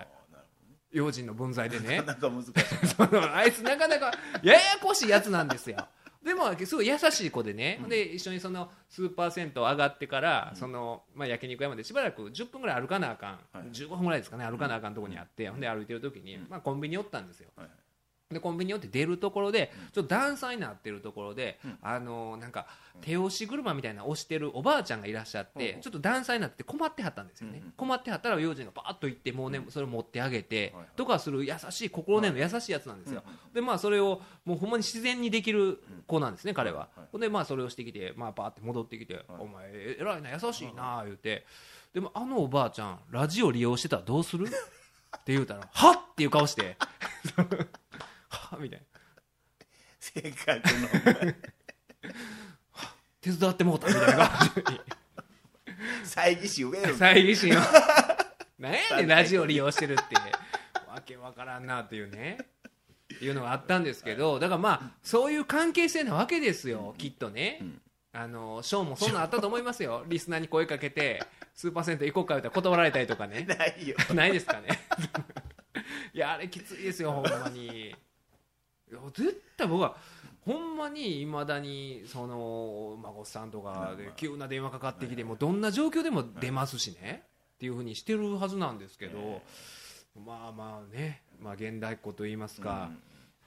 用心の分際でね。ほどなかなか難しい [LAUGHS] そのあいつなかなかややこしいやつなんですよでもすごい優しい子でね、で一緒にそのスーパー銭湯上がってから、そのまあ、焼肉屋までしばらく10分ぐらい歩かなあかん、はい。15分ぐらいですかね歩かなあかんとこにあって、ほんで歩いてる時に、まあ、コンビニ寄ったんですよ、はいでコンビニ寄って出るところでちょっと段差になってるところで、うん。あのなんか手押し車みたいなの押してるおばあちゃんがいらっしゃって、うん。ちょっと段差になって困ってはったんですよね、うんうん困ってはったら用心がパーッと行ってもうね、それを持ってあげて、とかする優しい心根の優しいやつなんですよ、うんでまあそれをもうほんまに自然にできる子なんですね、彼は、はい。ほんでまあそれをしてきてまあパーって戻ってきて、お前偉いな優しいな言うて。でもあのおばあちゃんラジオ利用してたらどうする？って言うたらはっ！っていう顔してはっみたいな。性格の手伝ってもうたみたいな感じ。に猜疑心植える猜疑心を。何やねんラジオ利用してるって。わけわからんなっていうね。いうのがあったんですけどだからまあそういう関係性なわけですよきっとね、ん。あのショーもそんなんあったと思いますよ。リスナーに声かけてスーパー銭湯行こうか言ったら断られたりとかね。[LAUGHS] ないよ。ないですかね。[LAUGHS] いやあれきついですよほんまに絶対僕はほんまにいまだにその孫さんとかで急な電話かかってきてもうどんな状況でも出ますしね。っていうふうにしてるはずなんですけどまあまあねまあ現代っ子と言いますか。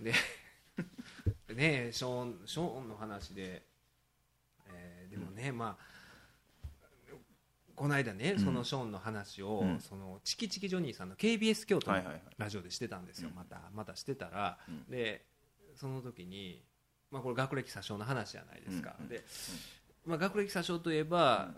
で [LAUGHS] ねショーンショーンの話でえーでもねまあこの間ね、うん。そのショーンの話を、うん。そのチキチキジョニーさんの KBS 京都のラジオでしてたんですよ、うん。またまたしてたら、うん。でその時に、まあ、これ学歴詐称の話じゃないですか、うんうん。で、まあ、学歴詐称といえば、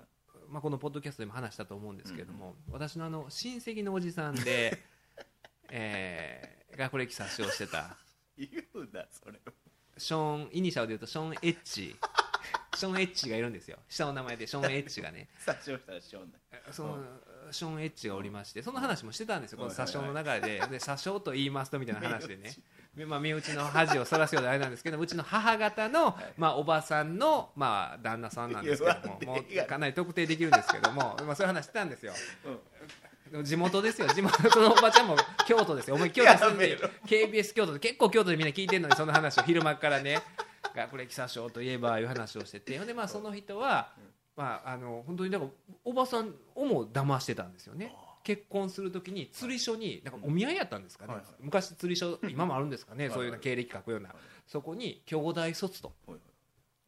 まあ、このポッドキャストでも話したと思うんですけども、私のあの親戚のおじさんで、[LAUGHS] えー学歴詐称してた。[LAUGHS] 言うなそれショーンイニシャルで言うとショーン・エッチ。ショーン・ [LAUGHS] エッチがいるんですよ。下の名前でショーン・エッチがね。殺傷したらしょうない。そのショーン・エッチがおりましてその話もしてたんですよ。この詐称の中で。で詐称と言いますとみたいな話でね。でまあ、身内の恥をそらすようであれなんですけどうちの母方の、まあ、おばさんの、まあ、旦那さんなんですけどももうかなり特定できるんですけども、まあ、そういう話してたんですよ。うん。地元ですよ。地元のおばちゃんも京都ですよ。お前京都住んでやめろ。KBS 京都で結構京都でみんな聞いてるのにその話を昼間からね。学歴詐称といえばいう話をしてて。ほんでまあその人は、まあ、あの本当にだからおばさんをも騙してたんですよね結婚するときに釣り所になんかお見合いやったんですかね、はいはい。昔釣り所今もあるんですかね。はいそういう経歴書くような。そこに兄弟卒とはい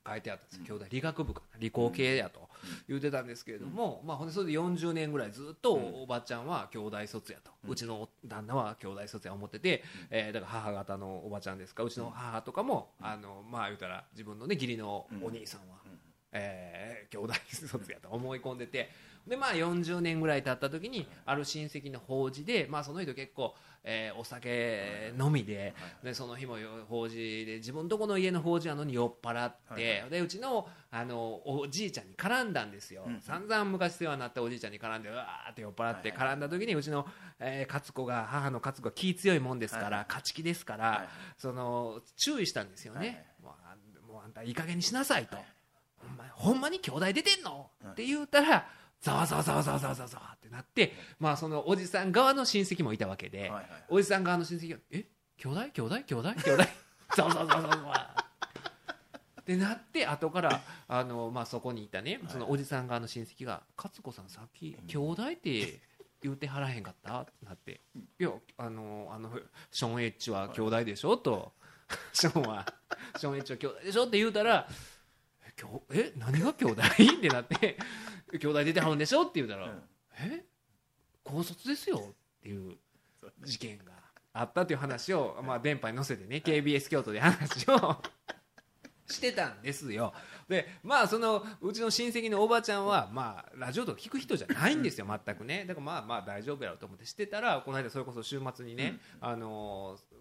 書いてあったんです。よ兄弟理学部かな。理工系やと言ってたんですけれども、まあ、ほんでそれで40年ぐらいずっとおばちゃんは兄弟卒やと、うちの旦那は兄弟卒や思ってて、えーだから母方のおばちゃんですかうちの母とかも、あのまあ言うたら自分のね義理のお兄さんは、えー兄弟卒やと思い込んでてでまあ40年ぐらい経った時にある親戚の法事で、まあ、その人結構、えーお酒飲みででその日も法事で自分とこの家の法事なのに酔っ払って、でうちのあのおじいちゃんに絡んだんですよ、うん散々昔世話になったおじいちゃんに絡んでうわーって酔っ払って絡んだ時にうちの、えー勝子が母の勝子が気強いもんですから、はい勝ち気ですから、はいその注意したんですよね、もうあんもうあんたいい加減にしなさいと、はい。ほんまに兄弟出てんの、はいって言うたらざわざわざわざわざわざわってなって、まあ、そのおじさん側の親戚もいたわけで、はいはいおじさん側の親戚が「え？兄弟？兄弟？兄弟？兄弟？[LAUGHS] ざわざわざわざわざわ」ってなって後からあの、まあ、そこにいたねそのおじさん側の親戚が「勝子さんさっき兄弟って言うてはらへんかった?」ってなって「いやあのあのショーン・エッジは兄弟でしょ?」と「ショーンはショーン・エッジは兄弟でしょ?」って言うたら「えきょえ何が兄弟?」ってなって「兄弟出てはるんでしょ?」って言うたら「うん。え？高卒ですよ」っていう事件があったという話を、まあ、電波に載せてね KBS 京都で話を [LAUGHS] してたんですよ。でまあそのうちの親戚のおばちゃんはまあラジオとか聞く人じゃないんですよ全くね。だからまあまあ大丈夫やろうと思ってしてたらこの間それこそ週末にね、あのー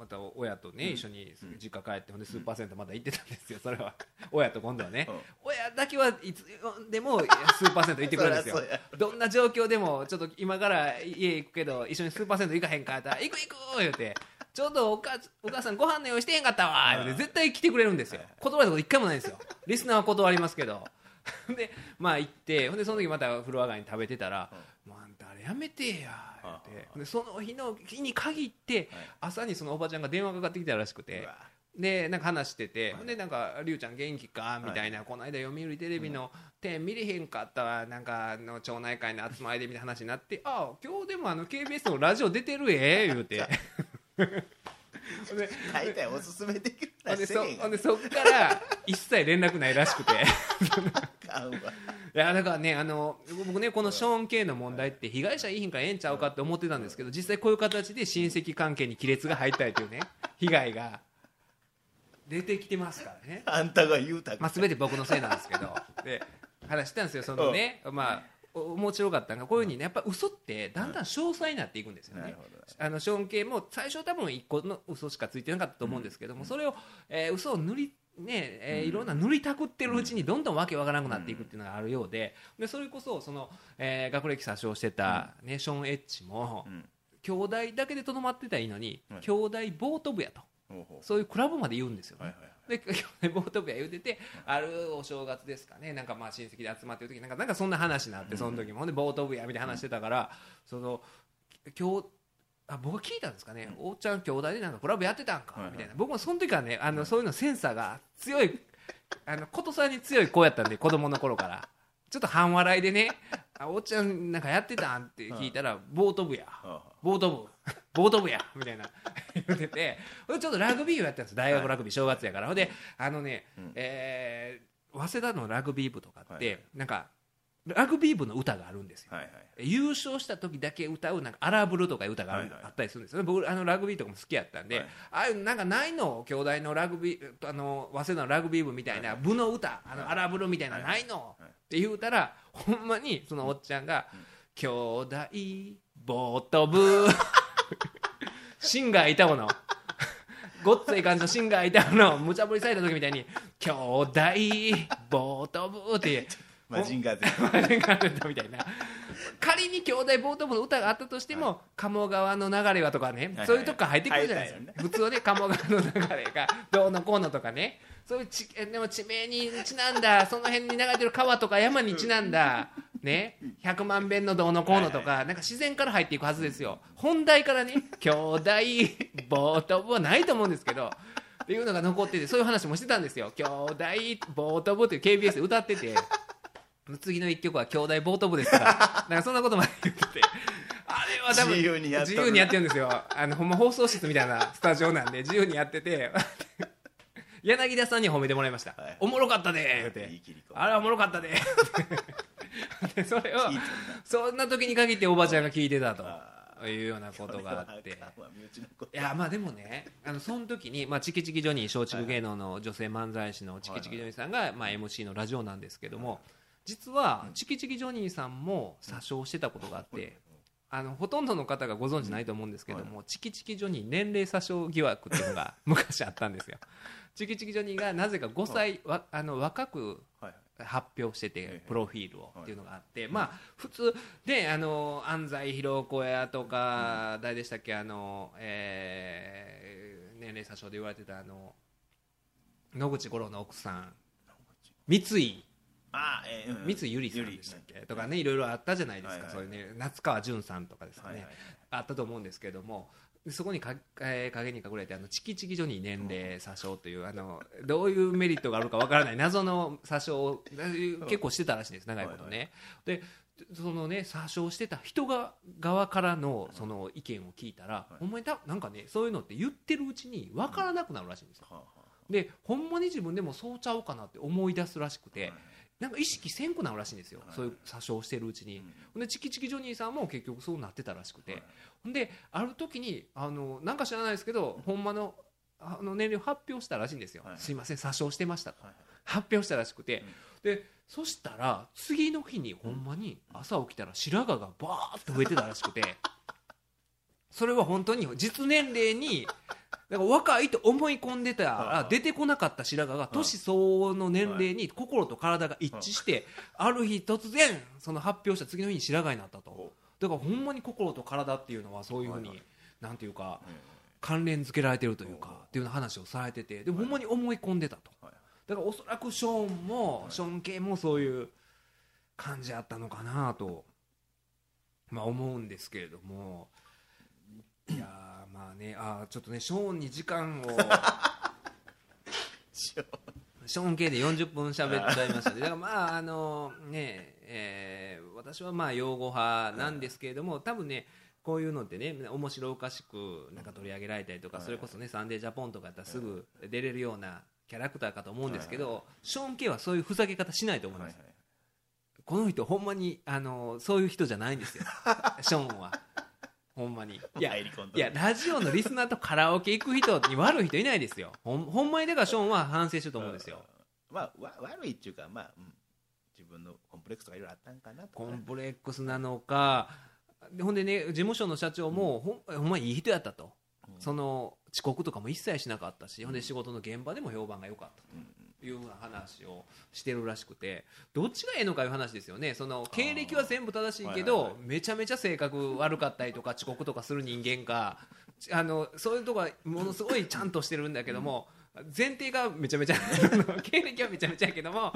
また親とね、一緒に実家帰ってほんでスーパーセントまだ行ってたんですよ。それは。[LAUGHS] 親と今度はね、うん。親だけはいつでもスーパーセント行ってくるんですよ。どんな状況でもちょっと今から家行くけど一緒にスーパーセント行かへんかったら行く行く言うてちょうどお母お母さんご飯の用意してへんかったわ言うて絶対来てくれるんですよ。断ること一回もないんですよ。リスナーは断りますけど。[LAUGHS] でまあ行ってほんでその時また風呂上がりに食べてたら「もうあんたあれやめてや」でその日の日に限って朝にそのおばちゃんが電話かかってきたらしくてでなんか話してて、ほんでなんか「りゅうちゃん元気か?」みたいな、この間読売テレビの「点見れへんかったわなんかあの町内会の集まりで」みたいな話になって「ああ今日でもあの KBS のラジオ出てるえ」言うて。大体おすすめできるほんでそほんでそっから一切連絡ないらしくて。いやだからねあの僕ねこのショーン・ケイの問題って被害者いいひんからええんちゃうかって思ってたんですけど実際こういう形で親戚関係に亀裂が入ったりというね被害が。出てきてますからね。あんたが言うたかまあ、全て僕のせいなんですけど。で話したんですよそのね、まあお面白かったのがこういうふうにねやっぱ嘘ってだんだん詳細になっていくんですよね。あのショーン系も最初多分1個の嘘しかついてなかったと思うんですけども、それを、えー、嘘を塗りねえーいろんな塗りたくってるうちにどんどんわけわからなくなっていくっていうのがあるようででそれこそその、えー学歴詐称してた、ね、ショーン・エッジも、うん。兄弟だけでとどまってたらいいのに、はい。兄弟ボート部やと。そういうクラブまで言うんですよね。で兄弟ボート部屋言うててあるお正月ですかね。なんかまあ親戚で集まってる時なんかなんかそんな話になってその時も。ほんでボート部屋みたいな話してたからその今日あ僕は聞いたんですかね、おっちゃん兄弟でなんかクラブやってたんか、みたいな。僕もその時はねあのそういうのセンサーが強いあのことさに強い子やったんで子供の頃から。ちょっと半笑いでねあおっちゃんなんかやってたんって聞いたら、ボート部やボート部ボート部や。みたいな。言ってて。ほちょっとラグビーをやったんです。大学ラグビー正月やから。ほんであのね、うん。えー早稲田のラグビー部とかって、はいなんかラグビー部の歌があるんですよ。はいはい。優勝した時だけ歌うなんかアラブルとかいう歌があったりするんですよね。僕あのラグビーとかも好きやったんで、はい。ああいうなんかないの？兄弟のラグビーあの早稲田のラグビー部みたいな部の歌あのアラブルみたいなないの、はいって言うたらほんまにそのおっちゃんが「兄弟ボート部」シンガーいたもの。ごっつい感じのシンガーいたもの。無茶ぶりされた時みたいに「兄弟ボート部」ってマジンガーマジンガーみたいな。仮に兄弟ボート部の歌があったとしても、鴨川の流れはとかね、はいそういうとこから入ってくるじゃないですか、入った普通はね鴨川の流れがどうのこうのとかねそういうちえでも地名にちなんだ。[LAUGHS] その辺に流れてる川とか山にちなんだ。ね。100万遍のどうのこうのとか、なんか自然から入っていくはずですよ。本題からね兄弟ボート部はないと思うんですけど。っていうのが残っててそういう話もしてたんですよ。兄弟ボート部っていう KBS で歌ってて。次の一曲は兄弟ボート部ですから。なんかそんなことまで言ってて。あれは多分自由にやっとる自由にやってるんですよ。あのほんま放送室みたいなスタジオなんで自由にやってて柳田さんには褒めてもらいました、はい。おもろかったで。言うて言い切り子あれはおもろかったで。[LAUGHS] でそれを聞いてんなそんな時に限っておばちゃんが聞いてたと。あいうようなことがあって。これはあかんわ身内のこと。いやまあでもねあのその時に、まあ、チキチキジョニー松竹芸能の女性漫才師のチキチキジョニーさんが、まあ、MC のラジオなんですけども実はチキチキジョニーさんも詐称してたことがあってあのほとんどの方がご存知ないと思うんですけども、チキチキジョニー年齢詐称疑惑っていうのが昔あったんですよ。[LAUGHS] チキチキジョニーがなぜか5歳わあの若くはい。発表してええ。てプロフィールをっていうのがあってまあ普通であの安西弘子やとか誰でしたっけあのえー年齢詐称で言われてたあの野口五郎の奥さん。三井あえーうん三井ゆりさんでしたっけ？とかねいろいろあったじゃないですか、はいはいそういうね夏川淳さんとかですかね、はいはい。あったと思うんですけれども。そこにか、えー影に隠れてあのチキチキジョニー年齢詐称というあのどういうメリットがあるかわからない謎の詐称を結構してたらしいんです長いことね。でそのね詐称してた人が側からのその意見を聞いたら、ほんまにたなんかねそういうのって言ってるうちに分からなくなるらしいんですよ。でほんまに自分でもそうちゃうかなって思い出すらしくて、はいなんか意識せんくなるらしいんですよ、はい。そういう詐称してるうちに、うん。ほんでチキチキジョニーさんも結局そうなってたらしくて、はい。ほんである時にあのなんか知らないですけどほんまのあの年齢を発表したらしいんですよ、はい。すいません詐称してましたと。はい。発表したらしくて、でそしたら次の日にほんまに朝起きたら白髪がバーッと増えてたらしくて。[LAUGHS] それは本当に実年齢にだから若いと思い込んでたら出てこなかった白髪が年相応の年齢に心と体が一致してある日突然その発表した次の日に白髪になったと。ほだからほんまに心と体っていうのはそういうふうになんていうかえ関連付けられてるというかっていうような話をされててでもほんまに思い込んでたと。はい。だからおそらくショーンも、はい。ショーン系もそういう感じあったのかなと、まあ、思うんですけれども。いやーまあねあーちょっとねショーンに時間を。[LAUGHS] ショーン。系で40分喋っちゃいましたね。だからまああのねえー私はまあ擁護派なんですけれども多分ねこういうのってね面白おかしくなんか取り上げられたりとかはい。それこそね「サンデージャポン」とかやったらすぐ出れるようなキャラクターかと思うんですけどショーン系はそういうふざけ方しないと思いますこの人ほんまにあのそういう人じゃないんですよ。[LAUGHS] ショーンはほんまに。[LAUGHS] いやいやラジオのリスナーとカラオケ行く人に悪い人いないですよ。ほんほんまにだからショーンは反省してると思うんですよ。まあわ悪いっていうかまあ、うん、自分のコンプレックスとかいろいろあったんかなコンプレックスなのか。でほんでね事務所の社長もほんほんまいい人やったと、うん。その遅刻とかも一切しなかったし、ほんで仕事の現場でも評判が良かったうん。というふうな話をしてるらしくてどっちがええのかいう話ですよね。その経歴は全部正しいけど、はいはいはい。めちゃめちゃ性格悪かったりとか遅刻とかする人間かあのそういうとこはものすごいちゃんとしてるんだけども、前提がめちゃめちゃ [LAUGHS] 経歴はめちゃめちゃやけども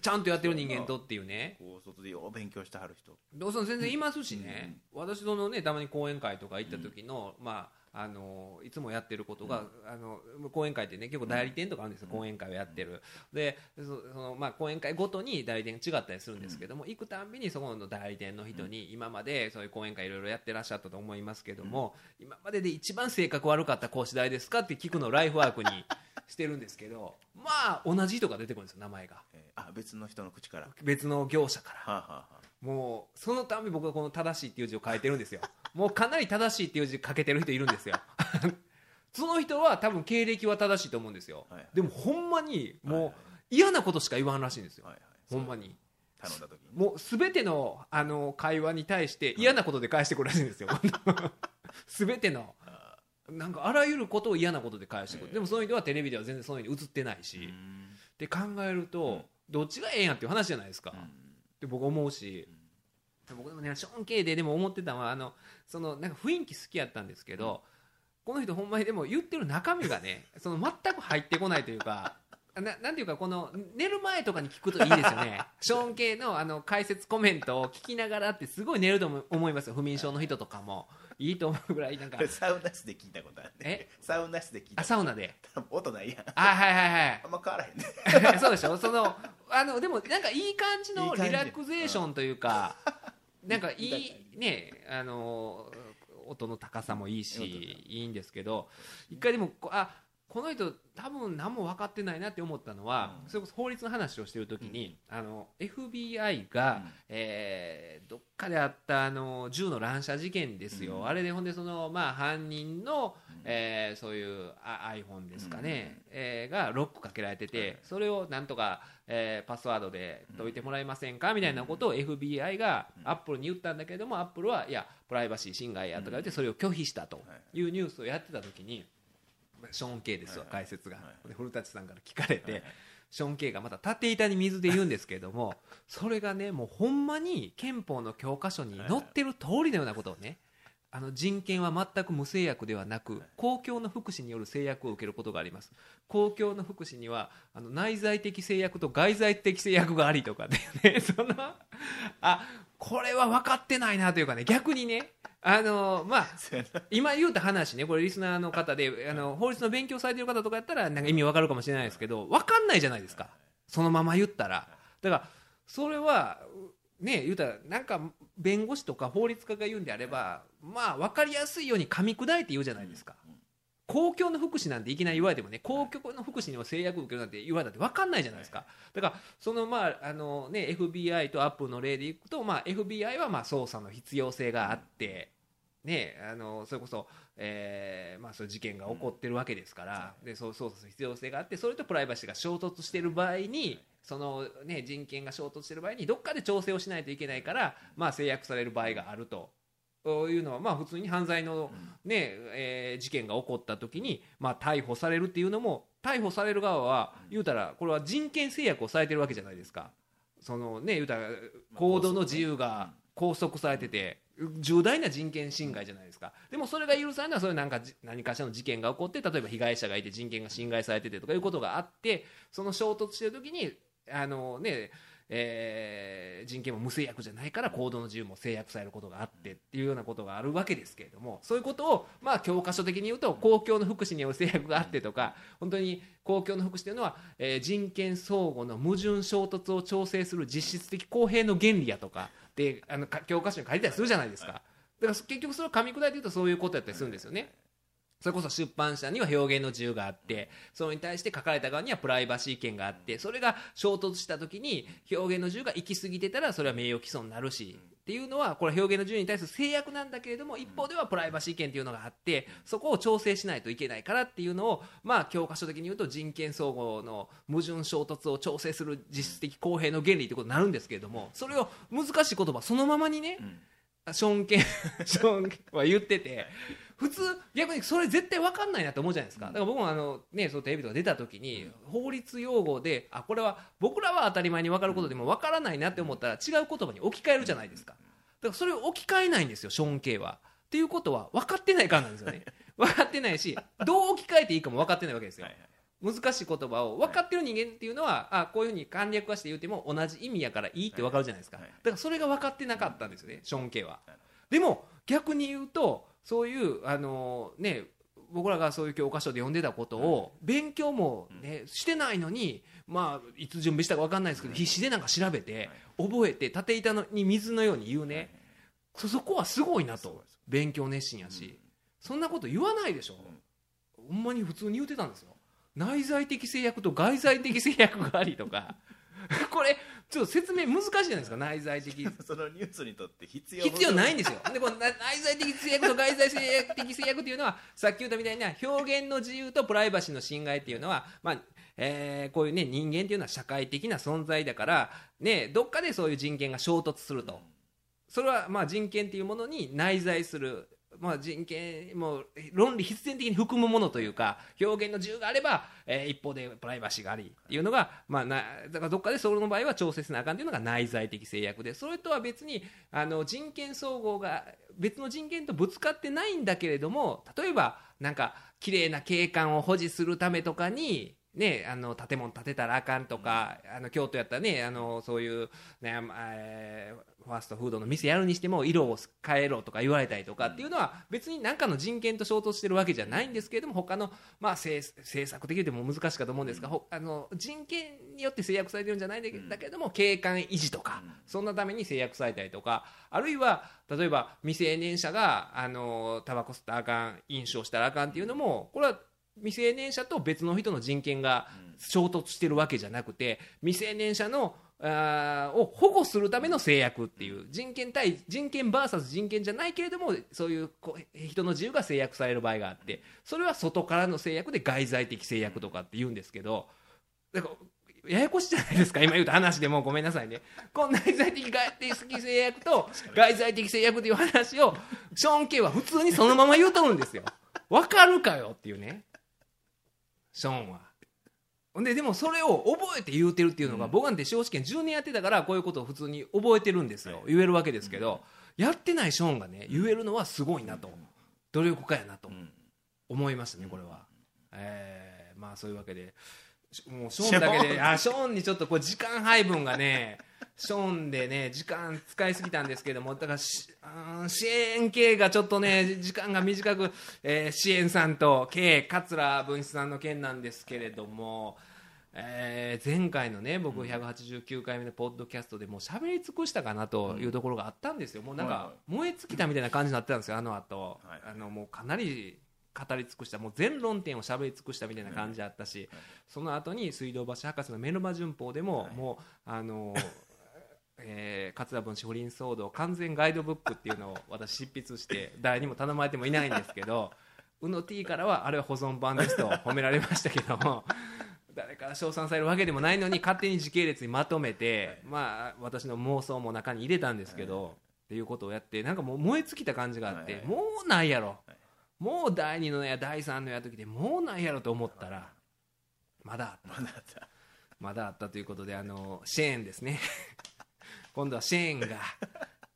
ちゃんとやってる人間とっていうね。高卒でよう勉強してはる人。どうぞ全然いますしね、私そのねたまに講演会とか行った時の、まああのいつもやってることが、あの講演会ってね結構代理店とかあるんですよ、講演会をやってる。でそその、まあ、講演会ごとに代理店違ったりするんですけども、行くたんびにそこの代理店の人に、今までそういう講演会いろいろやってらっしゃったと思いますけども、今までで一番性格悪かった講師代ですかって聞くのをライフワークにしてるんですけどまあ同じ人が出てくるんですよ名前が。えーあ別の人の口から。は別の業者から。あ、はあはあ、もうそのたんび僕はこの正しいっていう字を書いてるんですよ。[LAUGHS] もうかなり正しいっていう字書けてる人いるんですよ。[LAUGHS] その人は多分経歴は正しいと思うんですよ、はいでもほんまにもうはいはい。嫌なことしか言わんらしいんですよ、はいはい。ほんまに。頼んだ時に。もう全てのあの会話に対して嫌なことで返してくるらしいんですよ。[LAUGHS] 全ての。あなんかあらゆることを嫌なことで返してくる。ええでもその人はテレビでは全然そういうふうに映ってないし、っん。て考えると、どっちがええんやっていう話じゃないですか、うんって僕思うし、僕でもねショーン・ケイででも思ってたのはあのそのなんか雰囲気好きやったんですけど、この人ほんまにでも言ってる中身がねその全く入ってこないというか。ななんていうかこの寝る前とかに聞くといいですよね。[LAUGHS] ショーン系のあの解説コメントを聞きながらってすごい寝ると思思いますよ不眠症の人とかも。いいと思うぐらいなんか。[LAUGHS] サウナ室で聞いたことあるね。え？サウナ室で聞いたあサウナで？音ないやん。あはいはいはい。あんま変わらへんね [LAUGHS] そうでしょ。そのあのでもなんかいい感じのリラクゼーションというかなんかいいねあの音の高さもいいしいいんですけど一回でもこあこの人多分何も分かってないなって思ったのは、うん。それこそ法律の話をしてる時に、あの FBI が、えーどっかであったあの銃の乱射事件ですよ、うん。あれでほんでその、まあ、犯人の、うん。えーそういうあ iPhone ですかね、うん。えーがロックかけられてて、はい。それをなんとか、えーパスワードで解いてもらえませんか？みたいなことを FBI がうん。アップルに言ったんだけれどもアップルはいやプライバシー侵害やとか言ってそれを拒否したというニュースをやってた時にショーン・ケイですわはい解説が。はいで古舘さんから聞かれてはいはい。ショーン・ケイがまた縦板に水で言うんですけれども [LAUGHS] それがねもうほんまに憲法の教科書に載ってる通りのようなことをねあの人権は全く無制約ではなく公共の福祉による制約を受けることがあります。公共の福祉にはあの内在的制約と外在的制約がありとかでね [LAUGHS] そのあこれは分かってないなというかね逆にねあのまあ今言うた話ねこれリスナーの方であの法律の勉強されてる方とかやったらなんか意味わかるかもしれないですけど分かんないじゃないですか。そのまま言ったら。だからそれはね言うたらなんか弁護士とか法律家が言うんであればまあ分かりやすいように噛み砕いて言うじゃないですか。公共の福祉なんていきなり言われてもね公共の福祉にも制約を受けるなんて言われたって分かんないじゃないですか。だからそのまああのね FBI とアップルの例でいくとまあ FBI はまあ捜査の必要性があってね、あのそれこそ、えーまあ、そういう事件が起こってるわけですから、でそう操作する必要性があってそれとプライバシーが衝突している場合にその、ね、人権が衝突している場合にどっかで調整をしないといけないから、まあ、制約される場合があると。いうのはまあ普通に犯罪の、ねえー事件が起こった時に、まあ、逮捕されるっていうのも逮捕される側は言うたらこれは人権制約をされてるわけじゃないですか。そのね言うたら行動の自由が拘束されてて重大な人権侵害じゃないですか。でもそれが許されるのはそれなんかじ何かしらの事件が起こって例えば被害者がいて人権が侵害されててとかいうことがあってその衝突してる時にあのねえー人権も無制約じゃないから行動の自由も制約されることがあってっていうようなことがあるわけですけれどもそういうことをまあ教科書的に言うと公共の福祉による制約があってとか本当に公共の福祉というのは、えー人権相互の矛盾衝突を調整する実質的公平の原理やとかであの教科書に書いてたりするじゃないですかだから結局それを噛み砕いて言うとそういうことやったりするんですよね。それこそ出版社には表現の自由があってそれに対して書かれた側にはプライバシー権があってそれが衝突した時に表現の自由が行き過ぎてたらそれは名誉毀損になるしっていうのはこれは表現の自由に対する制約なんだけれども一方ではプライバシー権っていうのがあってそこを調整しないといけないからっていうのをまあ教科書的に言うと人権相互の矛盾衝突を調整する実質的公平の原理ということになるんですけれどもそれを難しい言葉そのままにねショーンケンショーンケンは言ってて普通逆にそれ絶対分かんないなと思うじゃないですか。だから僕もあの、ね、そうテレビとか出た時に法律用語であこれは僕らは当たり前に分かることでも分からないなって思ったら違う言葉に置き換えるじゃないですか。だからそれを置き換えないんですよショーン・ケイは。っていうことは分かってないからなんですよね。[LAUGHS] 分かってないしどう置き換えていいかも分かってないわけですよ。難しい言葉を分かってる人間っていうのはあこういうふうに簡略化して言っても同じ意味やからいいって分かるじゃないですか。だはい。からそれが分かってなかったんですよねショーン・ケイは。でも逆に言うとそういうあのね僕らがそういう教科書で読んでたことを勉強も、ね、してないのに、まあ、いつ準備したか分かんないですけど必死でなんか調べて覚えて縦板のに水のように言うね。そそこはすごいなと。勉強熱心やし。そんなこと言わないでしょ。ほんまに普通に言ってたんですよ。内在的制約と外在的制約がありとか。[LAUGHS] これちょっと説明難しいじゃないですか内在的 [LAUGHS] そのニュースにとって必要必要ないんですよ。でこのな内在的制約と外在的制約というのはさっき言ったみたいな表現の自由とプライバシーの侵害っていうのは、まあえーこういう、ね、人間っていうのは社会的な存在だから、ね、どっかでそういう人権が衝突すると。それはまあ人権っていうものに内在する、まあ、人権も論理必然的に含むものというか表現の自由があれば、えー一方でプライバシーがありっていうのが、まあ、なだからどっかでその場合は調整せなあかんというのが内在的制約でそれとは別にあの人権総合が別の人権とぶつかってないんだけれども例えばなんか綺麗な景観を保持するためとかにね、あの建物建てたらあかんとか、あの京都やったらねあのそういう、ねえーファーストフードの店やるにしても色を変えろとか言われたりとかっていうのは別に何かの人権と衝突してるわけじゃないんですけれども他の、まあ、政政策的でも難しいかと思うんですが、ほあの人権によって制約されてるんじゃないんだけども景観維持とか、そんなために制約されたりとかあるいは例えば未成年者があのタバコ吸ったらあかん飲酒をしたらあかんっていうのもこれは未成年者と別の人の人権が衝突してるわけじゃなくて未成年者のあを保護するための制約っていう人権対人権 VS 人権じゃないけれどもそういう人の自由が制約される場合があってそれは外からの制約で外在的制約とかって言うんですけどだからややこしいじゃないですか今言うた話でもうごめんなさいね。この内在的外的制約と外在的制約という話をショーン・ケイは普通にそのまま言うとるんですよ。わかるかよっていうね。ショーンは。ででもそれを覚えて言うてるっていうのが、僕なんて司法試験10年やってたからこういうことを普通に覚えてるんですよ、言えるわけですけど、やってないショーンがね言えるのはすごいなと、努力家やなとうん。思いましたねこれは、えーまあそういうわけでしもうショーンだけであショーンにちょっとこう時間配分がね [LAUGHS] ショーンでね時間使いすぎたんですけどもだからしあー支援系がちょっとね時間が短く、えー支援さんと K 桂文枝さんの件なんですけれども、えー前回のね僕189回目のポッドキャストでもう喋り尽くしたかなというところがあったんですよ。もうなんか燃え尽きたみたいな感じになってたんですよあの後、はいあのもうかなり語り尽くしたもう全論点を喋り尽くしたみたいな感じだったし、その後に水道橋博士のメルマ旬報でも、はいもうあのえー、桂文枝不倫騒動完全ガイドブックっていうのを私執筆して誰にも頼まれてもいないんですけど宇野 T からはあれは保存版ですと褒められましたけども誰から称賛されるわけでもないのに勝手に時系列にまとめて、まあ、私の妄想も中に入れたんですけど、っていうことをやってなんかもう燃え尽きた感じがあって、もうないやろ、もう第2の矢第3の矢時でもうないやろと思ったらまだあった。まだあった。ということであのシェーンですね。[LAUGHS] 今度はシェーンが、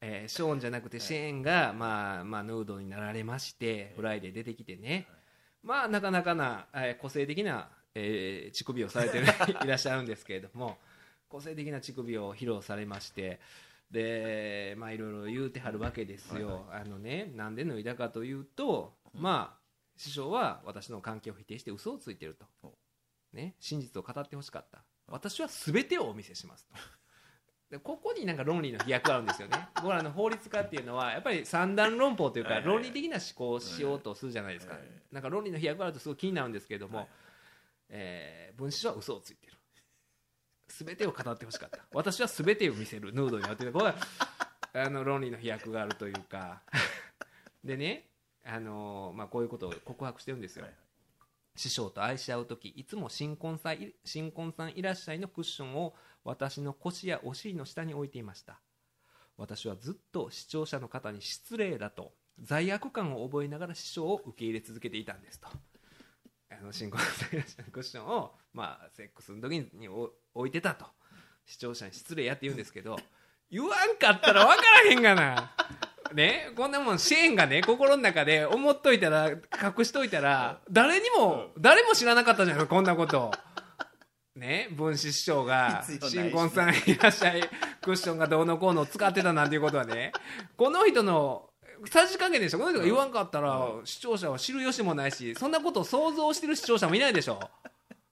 えー、ショーンじゃなくてシェーンが、まあまあ、ヌードになられましてフライデー出てきてね、まあなかなかな、えー、個性的な、えー、乳首をされていらっしゃるんですけれども個性的な乳首を披露されましてでまあいろいろ言うてはるわけですよ、あのねなんで脱いだかというと、まあ師匠は私の関係を否定して嘘をついてると、ね、真実を語ってほしかった私は全てをお見せしますとでここになんか論理の飛躍があるんですよね僕らの法律家っていうのはやっぱり三段論法というか論理的な思考をしようとするじゃないですかなんか論理の飛躍があるとすごい気になるんですけれども、えー、分子書は嘘をついてる。全てを語ってほしかった。私は全てを見せる。ヌードになってこれはあの論理の飛躍があるというか。でねあのー、まあ、こういうことを告白してるんですよ、師匠と愛し合う時いつも新婚さん新婚さんいらっしゃいのクッションを私の腰やお尻の下に置いていました。私はずっと視聴者の方に失礼だと罪悪感を覚えながら師匠を受け入れ続けていたんですとあの新婚さんいらっしゃいのクッションを、まあ、セックスの時に置いてたと。視聴者に失礼やって言うんですけど [LAUGHS] 言わんかったら分からへんがな。ね、こんなもんシェーンがね心の中で思っといたら隠しといたら誰にも誰も知らなかったじゃないこんなこと。ね、分子師匠が新婚さんいらっしゃいクッションがどうのこうの使ってたなんていうことはね。この人のさじ加減でしょ。この人が言わんかったら視聴者は知る由もないしそんなことを想像してる視聴者もいないでしょ。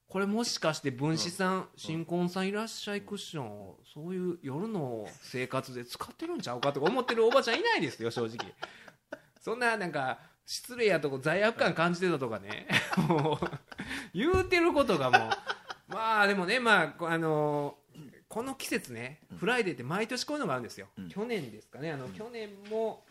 これもしかして文枝さん、新婚さんいらっしゃいクッションをそういう夜の生活で使ってるんちゃうかとか思ってるおばちゃんいないですよ正直。そんななんか失礼やとか罪悪感感じてたとかね。[LAUGHS] もう言うてることがもう。まあでもねまああのこの季節ね、フライデーって毎年こういうのがあるんですよ、うん、去年ですかね。あの、うん、去年も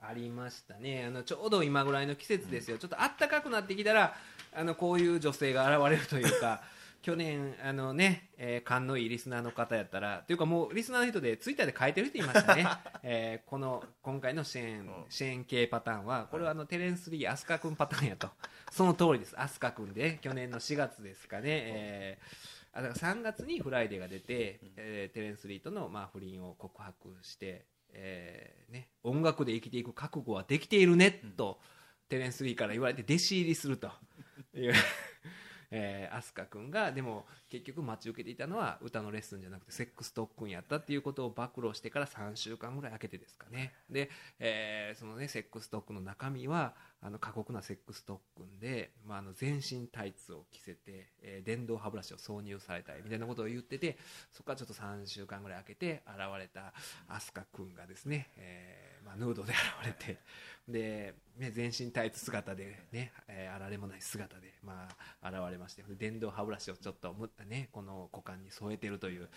ありましたね。あのちょうど今ぐらいの季節ですよ、うん、ちょっと暖かくなってきたらあのこういう女性が現れるというか [LAUGHS] 去年あのね、えー、勘のいいリスナーの方やったらというかもうリスナーの人でツイッターで書いてる人いましたね、[LAUGHS] えー、この今回の支援支援系パターンはこれはあのテレンスリー飛鳥君パターンやと。その通りです。飛鳥君で去年の4月ですかね、えー、あだから3月にフライデーが出て、えー、テレンスリーとのまあ不倫を告白してえーね、音楽で生きていく覚悟はできているねと、テレンス・リーから言われて弟子入りするというえー、飛鳥君がでも結局待ち受けていたのは歌のレッスンじゃなくてセックス特訓やったっていうことを暴露してから3週間ぐらい空けてですかね。で、えー、そのねセックス特訓の中身はあの過酷なセックス特訓で、まあ、あの全身タイツを着せて、えー、電動歯ブラシを挿入されたいみたいなことを言っててそこからちょっと3週間ぐらい空けて現れた飛鳥君がですね、えーまあ、ヌードで現れてで、ね、全身タイツ姿でね、えー、あられもない姿で、まあ、現れまして電動歯ブラシをちょっとねこの股間に添えてるという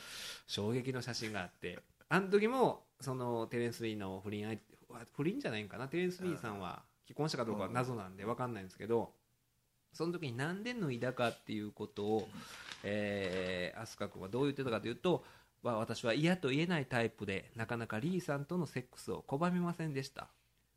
衝撃の写真があってあの時もそのテレンス・リーの不倫相手不倫じゃないんかな？テレンス・リーさんは既婚者かどうかは謎なんで分かんないんですけどその時に何で脱いだかっていうことを、えー、飛鳥君はどう言ってたかというとは私は嫌と言えないタイプでなかなかリーさんとのセックスを拒みませんでした。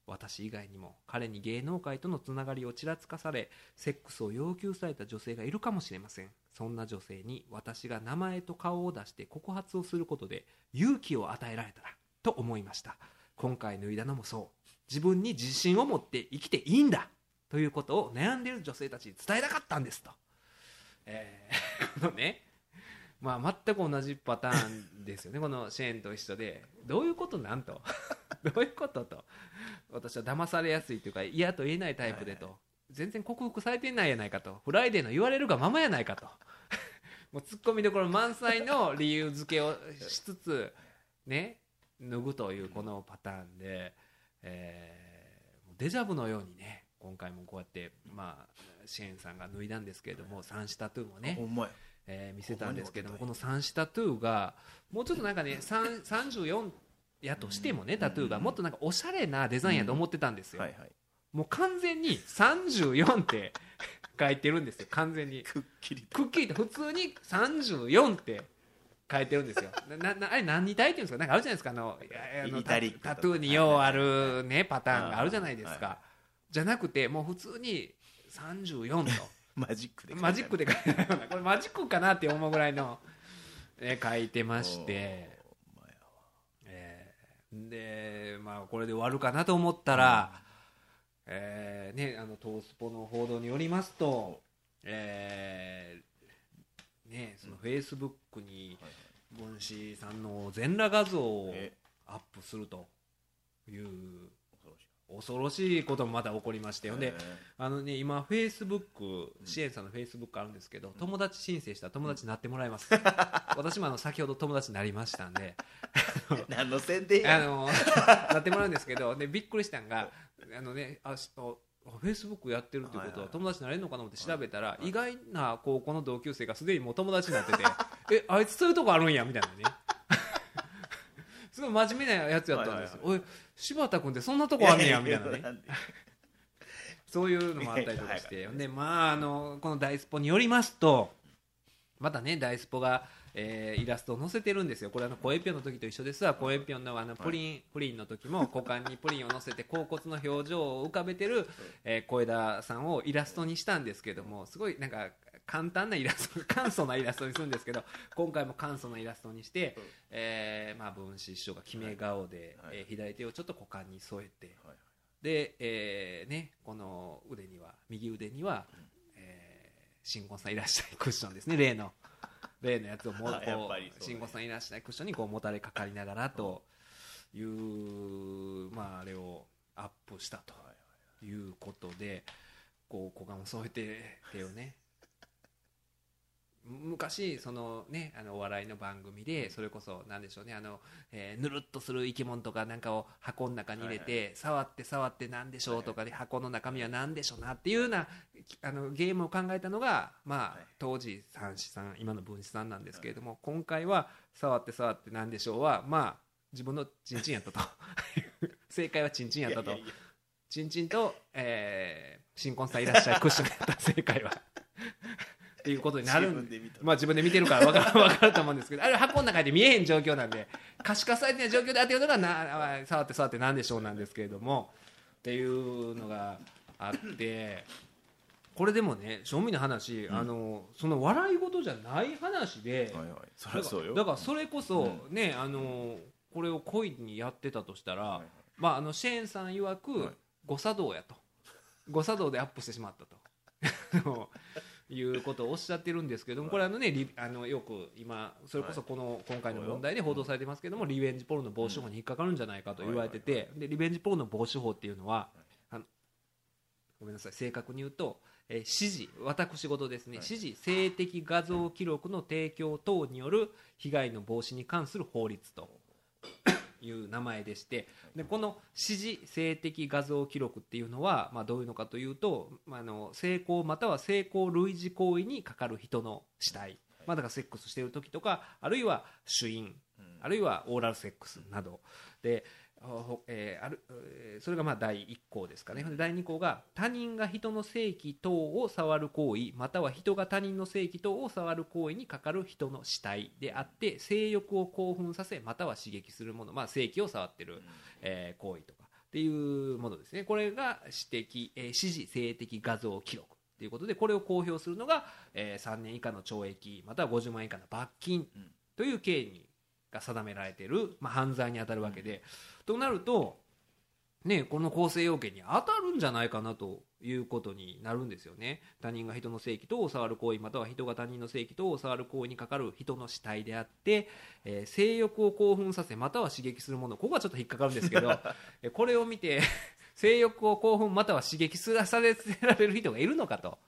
私以外にも彼に芸能界とのつながりをちらつかされセックスを要求された女性がいるかもしれません。そんな女性に私が名前と顔を出して告発をすることで勇気を与えられたらと思いました。今回脱いだのもそう。自分に自信を持って生きていいんだ。ということを悩んでいる女性たちに伝えたかったんですと、えー、[LAUGHS] このねまあ、全く同じパターンですよね。[LAUGHS] このシェーンと一緒で。どういうことなんと？[LAUGHS] どういうことと？私は騙されやすいというか嫌と言えないタイプでと、全然克服されていないやないかと。フライデーの言われるがままやないかと。[LAUGHS] もうツッコミどころ満載の理由付けをしつつね脱ぐというこのパターンで、えー、デジャブのようにね今回もこうやってまあシェーンさんが脱いだんですけれども三子タトゥーもねえー見せたんですけどもこの三子タトゥーがもうちょっとなんかね3 34やとしてもねタトゥーがもっとなんかおしゃれなデザインやと思ってたんですよ、はいはい。もう完全に34って書いてるんですよ。完全に。くっきりと。くっきりと。普通に34って書いてるんですよ。ななあれ何に体っていうんですか？なんかあるじゃないですか？あのあのイタタトゥーにようあるねパターンがあるじゃないですはいかじゃなくてもう普通に34とマジックでマジックで書いてあるような。これマジックかなって思うぐらいの、ね、書いてまして、でまあこれで終わるかなと思ったら、えーね、あのトースポの報道によりますと、えーね、そのフェイスブックにはい文子さんの全裸画像をえ。アップするという恐ろしいこともまた起こりまして、ほんでえ。あのね、今、フェイスブック、支援さんのフェイスブックあるんですけど、友達申請したら友達になってもらいます。[LAUGHS] 私もあの先ほど友達になりましたんで、ー [LAUGHS] 何の宣伝や。あのなってもらうんですけど、でびっくりしたんが、あのね、あフェイスブックやってるっていうことははいはい。友達になれるのかなと思って調べたら、意外な高校の同級生がすでにもう友達になってて、[LAUGHS] え、あいつそういうとこあるんやみたいなね。すごい真面目なやつやったんですよ。おい、柴田君ってそんなとこあんねやみたいなね。そういうのもあったりとかして、でまああのこのダイスポによりますと、またねダイスポが、えーイラストを載せてるんですよ。これあのコエピョンの時と一緒ですわ。コエピョンのあのプリン、プリンの時も股間にプリンを載せて甲骨の表情を浮かべてる、えー小枝さんをイラストにしたんですけども、すごいなんか簡単なイラスト、簡素なイラストにするんですけど、[LAUGHS] 今回も簡素なイラストにして、うん。えーまあ文枝師匠が決め顔で、はい。えー左手をちょっと股間に添えて。はいで、えーね、この腕には右腕には、えー新婚さんいらっしゃいクッションですね例の。[LAUGHS] 例のやつをもうこう新婚さんいらっしゃいクッションにこうもたれかかりながらとい。う、まあ、あれをアップしたということでこう股間を添えて手をね昔そのねあのお笑いの番組でそれこそなんでしょうねあの、えーぬるっとする生き物とかなんかを箱の中に入れて、触って触ってなんでしょうとかで箱の中身はなんでしょうなっていうようなあのゲームを考えたのがまあはい。当時三子さん今の分子さんなんですけれども今回は触って触ってなんでしょうはまあ自分のチンチンやったと。[LAUGHS] 正解はチンチンやったと。いやいやいや。チンチンと、えー新婚さんいらっしゃいクッションやった正解はいうことになるんで。まあ自分で見てるから分かる [LAUGHS] 分かると思うんですけど。あれは箱の中で見えへん状況なんで可視化されてない状況で当てるのがなあ [LAUGHS] 触って触ってなんでしょうなんですけれども。っていうのがあってこれでもね正味の話、うん。あのその笑い事じゃない話で、はいはい。そりゃそうよ。だからそれこそ、ねあのこれを恋にやってたとしたら、はいはい。まああのシェーンさん曰く、はい。誤作動やと。誤作動でアップしてしまったと [LAUGHS] いうことをおっしゃってるんですけどもこれあのねリあのよく今それこそこの今回の問題で報道されてますけどもリベンジポルノ防止法に引っかかるんじゃないかと言われててでリベンジポルノ防止法っていうのはあのごめんなさい正確に言うと、えー指示私事ですね、はい。指示性的画像記録の提供等による被害の防止に関する法律という名前でしてでこの指示性的画像記録っていうのは、まあ、どういうのかというと、まあ、あの性交または性交類似行為にかかる人の死体、まあ、だからセックスしている時とかあるいは主因うん。あるいはオーラルセックスなど。で、ほえーあるえーそれがまあ第1項ですかね。で第2項が他人が人の性器等を触る行為または人が他人の性器等を触る行為にかかる人の死体であって性欲を興奮させまたは刺激するもの、まあ、性器を触ってる、えー行為とかっていうものですね。これが指摘、えー指示性的画像記録ということでこれを公表するのが、えー3年以下の懲役または50万円以下の罰金うん。という刑にが定められてる、まあ、犯罪に当たるわけで、となると、ね、この構成要件に当たるんじゃないかなということになるんですよね。他人が人の性器等を触る行為または人が他人の性器等を触る行為にかかる人の死体であって、えー性欲を興奮させまたは刺激するもの。ここはちょっと引っかかるんですけどこれを見て [LAUGHS] 性欲を興奮または刺激させられる人がいるのかと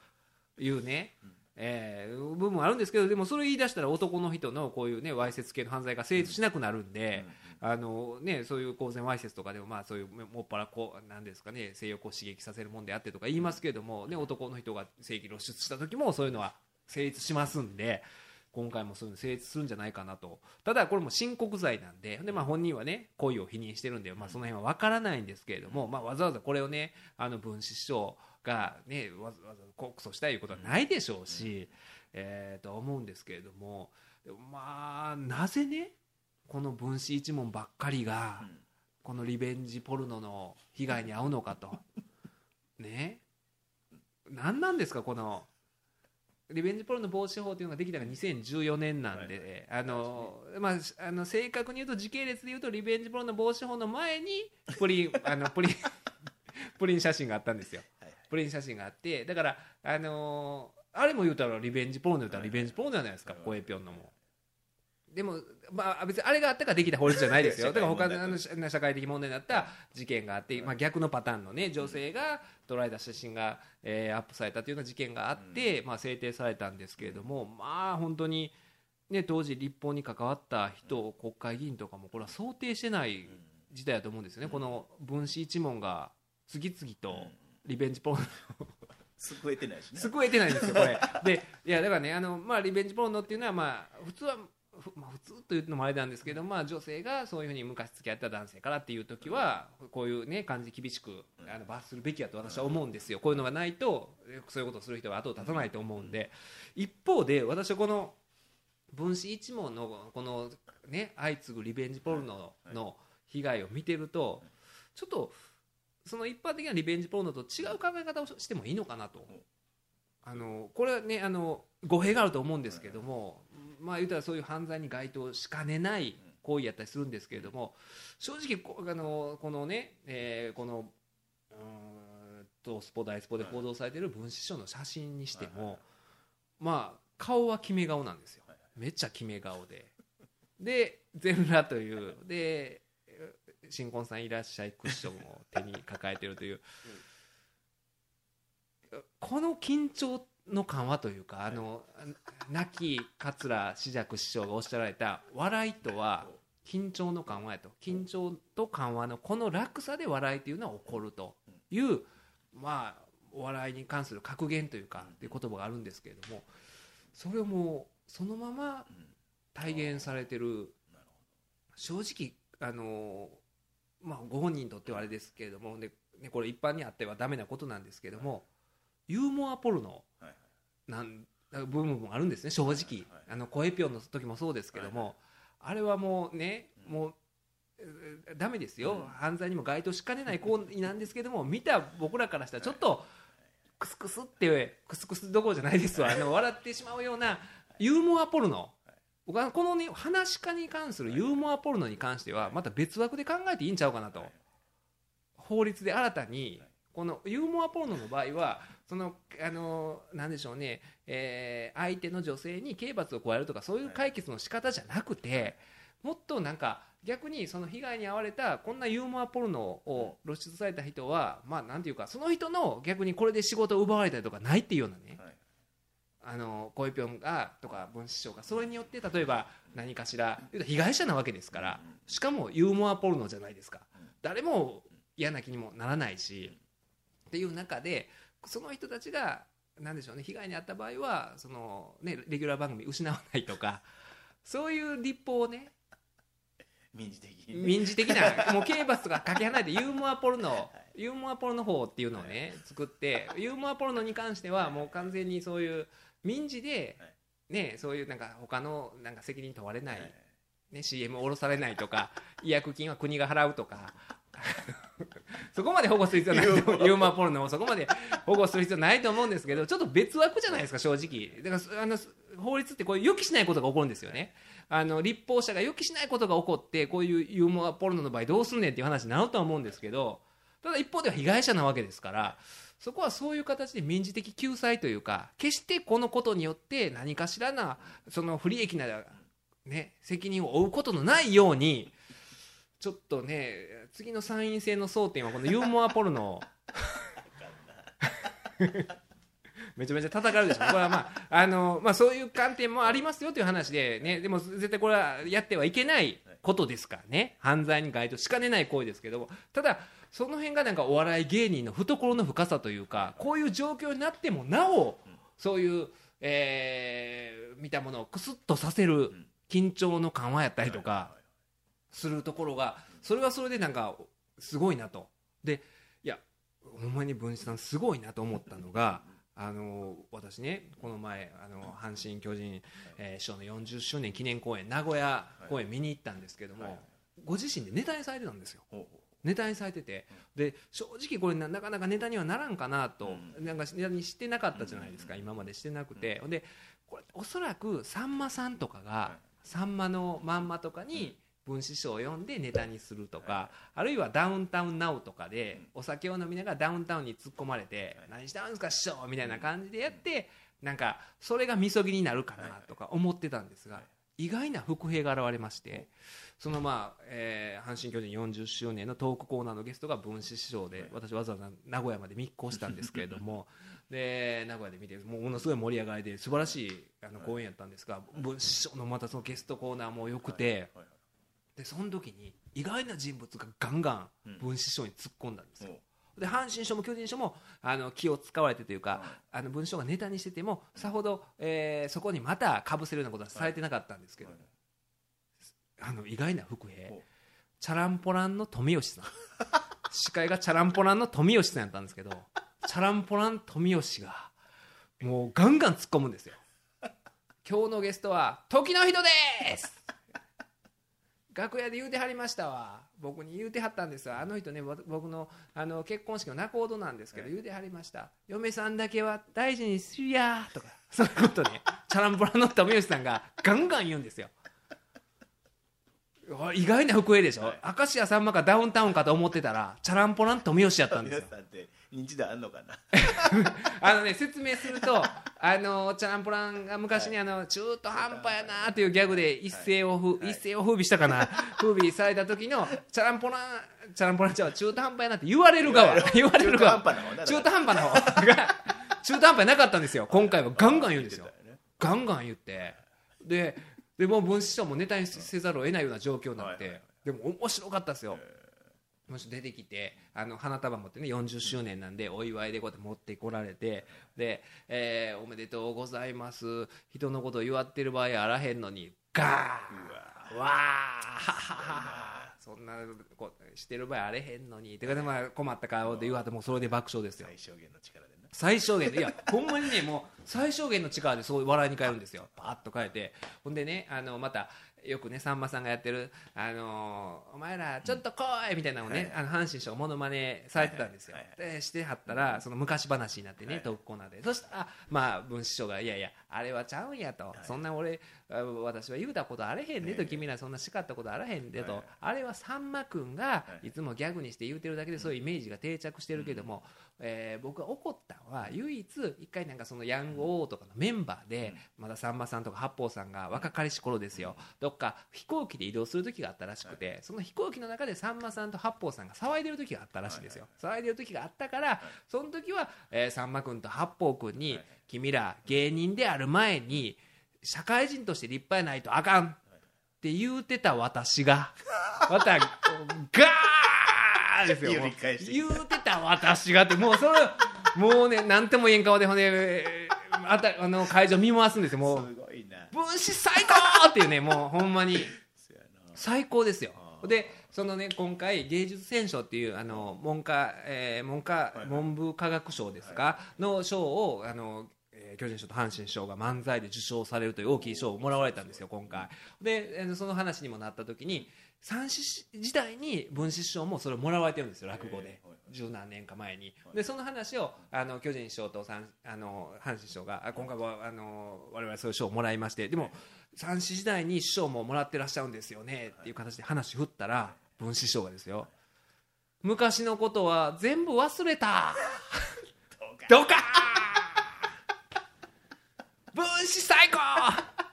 いうね、えー部分もあるんですけどでもそれ言い出したら男の人のこういうねわいせつ系の犯罪が成立しなくなるんで、あのね、そういう公然わいせつとかでも、まあ、そういうもっぱらこうなんですか、ね、性欲を刺激させるもんであってとか言いますけれども、ね、男の人が性器露出した時もそういうのは成立しますんで今回もそういうの成立するんじゃないかなと。ただこれも申告罪なんでで、まあ、本人はね故意を否認してるんで、まあ、その辺は分からないんですけれども、まあ、わざわざこれをねあの分子師匠が、ね、わざわざ告訴したいいうことはないでしょうし、えー、と思うんですけれどもまあなぜねこの分子一門ばっかりが、このリベンジポルノの被害に遭うのかと。[LAUGHS] ね。何なんですかこのリベンジポルノ防止法というのができたのが2014年なんで、あのまあ、あの正確に言うと時系列で言うとリベンジポルノ防止法の前にプリンあのプリン [LAUGHS] プリン写真があったんですよ、プリン写真があってだからあのあれも言うたらリベンジポルノ言うたらリベンジポルノじゃないですか、コエピョンのも。でも、まあ、別にあれがあったからできた法律じゃないですよ、だから他の社会的問題になった事件があって、まあ、逆のパターンの、ね、女性が捉えた写真が、えー、アップされたというような事件があって、まあ、制定されたんですけれども、まあ、本当に、ね、当時、立法に関わった人、国会議員とかも、これは想定してない時代だと思うんですよね、この分子一問が次々とリベンジポルノ救えてないしね。救えてないんですよこれ。[LAUGHS] でいやだからねあの、まあ、リベンジポルノっていうのはまあ普通はまあ、普通というのもあれなんですけど、まあ、女性がそういうふうに昔付き合った男性からっていう時はこういう、ね、感じ厳しくあの罰するべきだと私は思うんですよ、こういうのがないとそういうことをする人は後を絶たないと思うんで。一方で私はこの分子一門のこの、ね、相次ぐリベンジポルノの被害を見てるとちょっとその一般的なリベンジポルノと違う考え方をしてもいいのかなと。あのこれはねあの語弊があると思うんですけども、まあ言うたらそういう犯罪に該当しかねない行為やったりするんですけれども正直あのこのね、えー、このうんとスポ大スポで報道されている分子書の写真にしても、まあ顔は決め顔なんですよ。めっちゃ決め顔で。で全裸という。で新婚さんいらっしゃいクッションを手に抱えているという、この緊張の緩和というかあの亡き桂志尺師匠がおっしゃられた笑いとは緊張の緩和やと。緊張と緩和のこの落差で笑いというのは起こるというまあお笑いに関する格言というかっていう言葉があるんですけれどもそれをもうそのまま体現されてる正直あのまあご本人にとってはあれですけれどもねこれ一般にあってはダメなことなんですけれどもユーモアポルノなん部分もあるんですね正直、あの声ぴょんの時もそうですけども、あれはもうねもうダメですよ、犯罪にも該当しかねない行為なんですけども見た僕らからしたらちょっとクスクスってクスクスどころじゃないですわ。あの笑ってしまうようなユーモアポルノ僕はこのね話し家に関するユーモアポルノに関してはまた別枠で考えていいんちゃうかなと。法律で新たにこのユーモアポルノの場合はそのあのなんでしょうね、えー、相手の女性に刑罰を加えるとかそういう解決の仕方じゃなくて、もっとなんか逆にその被害に遭われたこんなユーモアポルノを露出された人は、まあなんていうかその人の逆にこれで仕事を奪われたりとかないっていうようなね、あの恋ぴょんがとか分子師匠がそれによって例えば何かしら被害者なわけですからしかもユーモアポルノじゃないですか。誰も嫌な気にもならないしっていう中でその人たちが何でしょうね被害に遭った場合はその、ね、レギュラー番組失わないとか [LAUGHS] そういう立法をね民事的民事的な [LAUGHS] もう刑罰とかかけ離れてユーモアポルノ、はい、ユーモアポルノ法っていうのをね、はい、作ってユーモアポルノに関してはもう完全にそういう民事で、ね、そういうなんか他のなんか責任問われない、ね、CM を下ろされないとか [LAUGHS] 違約金は国が払うとか。[LAUGHS] そこまで保護する必要ないユーモア。ポルノをそこまで保護する必要ないと思うんですけどちょっと別枠じゃないですか正直。だからあの法律ってこう予期しないことが起こるんですよね。あの立法者が予期しないことが起こってこういうユーモアポルノの場合どうすんねんっていう話になるとは思うんですけどただ一方では被害者なわけですからそこはそういう形で民事的救済というか決してこのことによって何かしらなその不利益な、ね、責任を負うことのないようにちょっとね次の参院選の争点はこのユーモアポルノ [LAUGHS] めちゃめちゃ叩かれるでしょ。これはまああの、まあ、そういう観点もありますよという話で、ね、でも絶対これはやってはいけないことですからね。犯罪に該当しかねない行為ですけども。ただその辺がなんかお笑い芸人の懐の深さというかこういう状況になってもなおそういうえー見たものをクスッとさせるん。緊張の緩和やったりとかするところがそれはそれでなんかすごいなと。でいやほんまに文枝さんすごいなと思ったのがあの私ねこの前あの阪神・巨人、えー師匠の40周年記念公演名古屋公演見に行ったんですけども、ご自身でネタにされてたんですよ。ほうほネタにされてて。で正直これななかなかネタにはならんかなと、うなんかネタにしてなかったじゃないですか、今までしてなくて、ほん。でこれおそらくさんまさんとかが、さんまのまんまとかに文枝師匠を呼んでネタにするとか、あるいはダウンタウンナウとかでお酒を飲みながらダウンタウンに突っ込まれて、何してあるんですか師匠みたいな感じでやって、なんかそれがみそぎになるかなとか思ってたんですが、意外な伏兵が現れましてそのまあ、えー阪神・巨人40周年のトークコーナーのゲストが分子師匠で私わざわざ名古屋まで密航したんですけれども [LAUGHS] で名古屋で見てもうものすごい盛り上がりで素晴らしいあの公演やったんですが分子師匠のまたそのゲストコーナーも良くてでその時に意外な人物がガンガン分子師匠に突っ込んだんですよで阪神賞も巨人賞もあの気を使われてというか、あの文章がネタにしててもさほど、えーそこにまたかぶせるようなことはされてなかったんですけど、はいあの意外な伏兵。チャランポランの富吉さん。司会がチャランポランの富吉さんやったんですけどチャランポラン富吉がもうガンガン突っ込むんですよ。今日のゲストは時の人です楽屋で言うてはりましたわ。僕に言うてはったんですわ。あの人ねわ僕のあの結婚式の仲人なんですけど、はい言うてはりました。嫁さんだけは大事にするやとか。[LAUGHS] そういうことね。チャランポランの富吉さんがガンガン言うんですよ。あ意外な福江でしょ、はい。明石家さんまかダウンタウンかと思ってたらチャランポラン富吉やったんですよ [LAUGHS] 認知度あんのかな？[LAUGHS] あのね説明すると [LAUGHS] あのチャランポランが昔にあの中途半端やなというギャグで一世をふ、はい。一世を風靡したかな。風靡された時のチャランポランチャランポランちゃんは中途半端やなって言われる側。言われる側。中途半端な方な中途半端な方が中途半端やなかったんですよ。今回は。ガンガン言うんですよ。ねガンガン言って。ででもう分子師匠もネタにせざるを得ないような状況になって、はいはいでも面白かったですよ、もし出てきてあの花束持ってね40周年なんでお祝いでこうやって持ってこられてで、えーおめでとうございます。人のことを祝ってる場合あらへんのにガーうわわー。[LAUGHS] そんなことしてる場合あれへんのに。てかでまあ困った顔で言われてもうそれで爆笑ですよ。最小限の力でな最小限でいやほんまにねもう最小限の力でそう笑いに変えるんですよ。パーッと変えて。ほんでねあのまたよくねさんまさんがやってる「あのーお前らちょっと来い!」みたいなのをね、あの阪神師匠ものまねされてたんですよ、でしてはったらその昔話になってね、はい。トークコーナーで。そしたらまあ文枝師匠が「いやいやあれはちゃうんや」と、そんな俺あ私は言うたことあれへんねと、ええ。君らそんな叱ったことあらへんでと、はい。あれはさんま君がはい。いつもギャグにして言うてるだけでそういうイメージが定着してるけども、えー僕が怒ったのは唯一一回なんかそのヤング王とかのメンバーでまださんまさんとか八方さんが若かりし頃ですよ。どっか飛行機で移動する時があったらしくてその飛行機の中でさんまさんと八方さんが騒いでる時があったらしいんですよ。騒いでる時があったからその時はえーさんま君と八方君にはい君ら芸人である前に社会人として立派やないとあかんって言うてた私がまたガーですよ。言うてた私がってもうそれもうね何とも言えん顔でほんでえーあたあの会場見回すんですよ。もう分子最高っていうねもうほんまに。最高ですよ。でそのね今回芸術選奨っていうあの文科、えー文科、文部科学省ですか、の賞をあの、えー巨人賞と阪神賞が漫才で受賞されるという大きい賞をもらわれたんですよ今回。でその話にもなった時に三子時代に文子賞もそれをもらわれてるんですよ落語で。十何年か前に。でその話をあの巨人賞と三あの阪神賞があ今回はあの我々そういう賞をもらいましてでも三子時代に師匠ももらってらっしゃるんですよねっていう形で話振ったら文子師匠がですよ。昔のことは全部忘れた。[LAUGHS] どうか。[LAUGHS] 分子最高。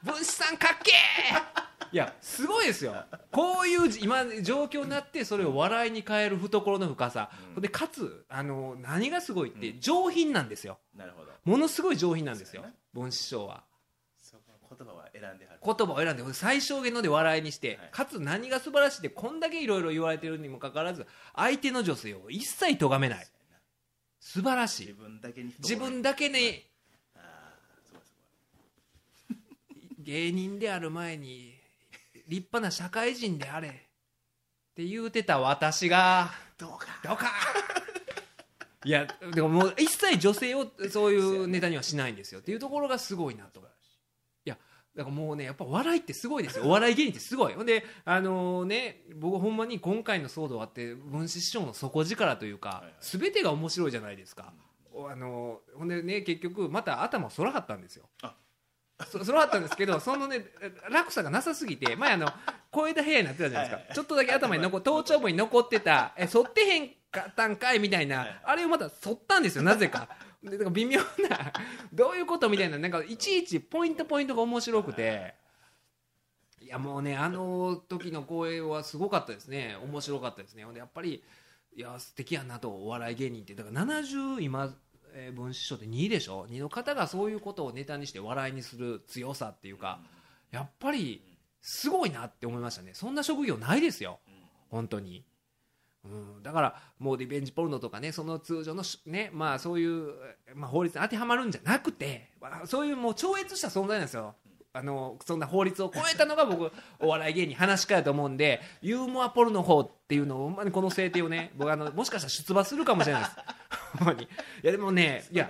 分子さんかっけー。いやすごいですよ。こういう今状況になってそれを笑いに変える懐の深さ、うん。でかつあの何がすごいって上品なんですよ。なるほど。ものすごい上品なんですよ。分子師匠は選んではる。言葉を選んで最小限ので笑いにして、はい。かつ何が素晴らしいってこんだけいろいろ言われてるにもかかわらず相手の女性を一切咎めない。素晴らし自い分だけに自分だけにああすごいす芸人である前に立派な社会人であれって言うてた私がどうか。どうか。いやでももう一切女性をそういうネタにはしないんですよ。っていうところがすごいなとだからもうねやっぱ笑いってすごいですよ。お笑い芸人ってすごい。ほんであのね僕ほんまに今回の騒動あって文枝師匠の底力というか、はいはい。全てが面白いじゃないですか、あのほんでね結局また頭を反らはったんですよ。あ。そそれはあったんですけどそのね落差がなさすぎて前あの小枝部屋になってたじゃないですか。ちょっとだけ頭に残頭頂部に残ってたえ反ってへんかったんかいみたいなあれをまた反ったんですよなぜかでだか微妙などういうことみたいななんかいちいちポイントポイントが面白くて。いやもうねあの時の公演はすごかったですね。面白かったですね。ほんでやっぱりいや素敵やなとお笑い芸人って。だから70今えー文枝師匠って2でしょ？2の方がそういうことをネタにして笑いにする強さっていうかやっぱりすごいなって思いましたね。そんな職業ないですよ。本当に、うん、だからもうリベンジポルノとかねその通常のねまあそういう、まあ、法律に当てはまるんじゃなくて、まあそういうもう超越した存在なんですよ。あのそんな法律を超えたのが僕 [LAUGHS] お笑い芸人話し家やと思うんでユーモアポルノ法っていうのをほんまにこの制定をね僕あのもしかしたら出馬するかもしれないです。ほんまに。いやでもねいや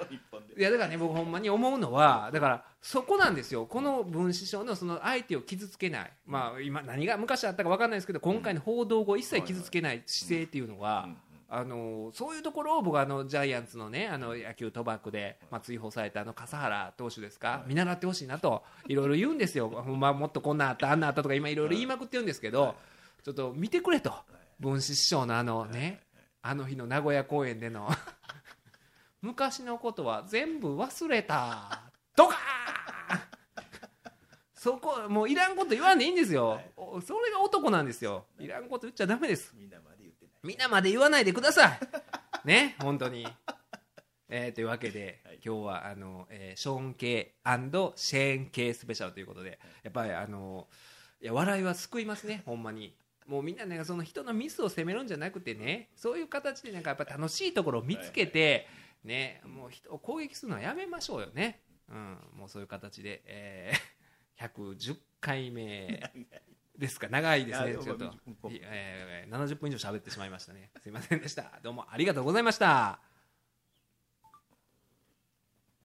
いやだからね僕ほんまに思うのはだからそこなんですよ。この分子症のその相手を傷つけない。まあ今何が昔あったか分かんないですけど今回の報道後一切傷つけない姿勢っていうのは、あのそういうところを僕はあのジャイアンツのねあの野球賭博で、まあ、追放されたあの笠原投手ですか、見習ってほしいなといろいろ言うんですよ、まもっとこんなあったあんなあったとか今いろいろ言いまくってるんですけど、ちょっと見てくれと。分子師匠のあのねあの日の名古屋公演での。[LAUGHS] 昔のことは全部忘れた。ドカーン。そこもういらんこと言わんでいいんですよ、おそれが男なんですよ。い。らんこと言っちゃダメです。みんなまで言ってない。みんなまで言わないでください。[LAUGHS] ね本当に。えーというわけで、はい。今日はあの、えーショーン系シェーン系スペシャルということでやっぱりあのいや笑いは救いますねほんまにもうみんなねその人のミスを責めるんじゃなくてねそういう形でなんかやっぱ楽しいところを見つけて、ねもう人を攻撃するのはやめましょうよね、うん、もうそういう形で、えー [LAUGHS] 110回目ですか。長いですねちょっと。えー70分以上喋ってしまいましたね。すいませんでした。どうもありがとうございました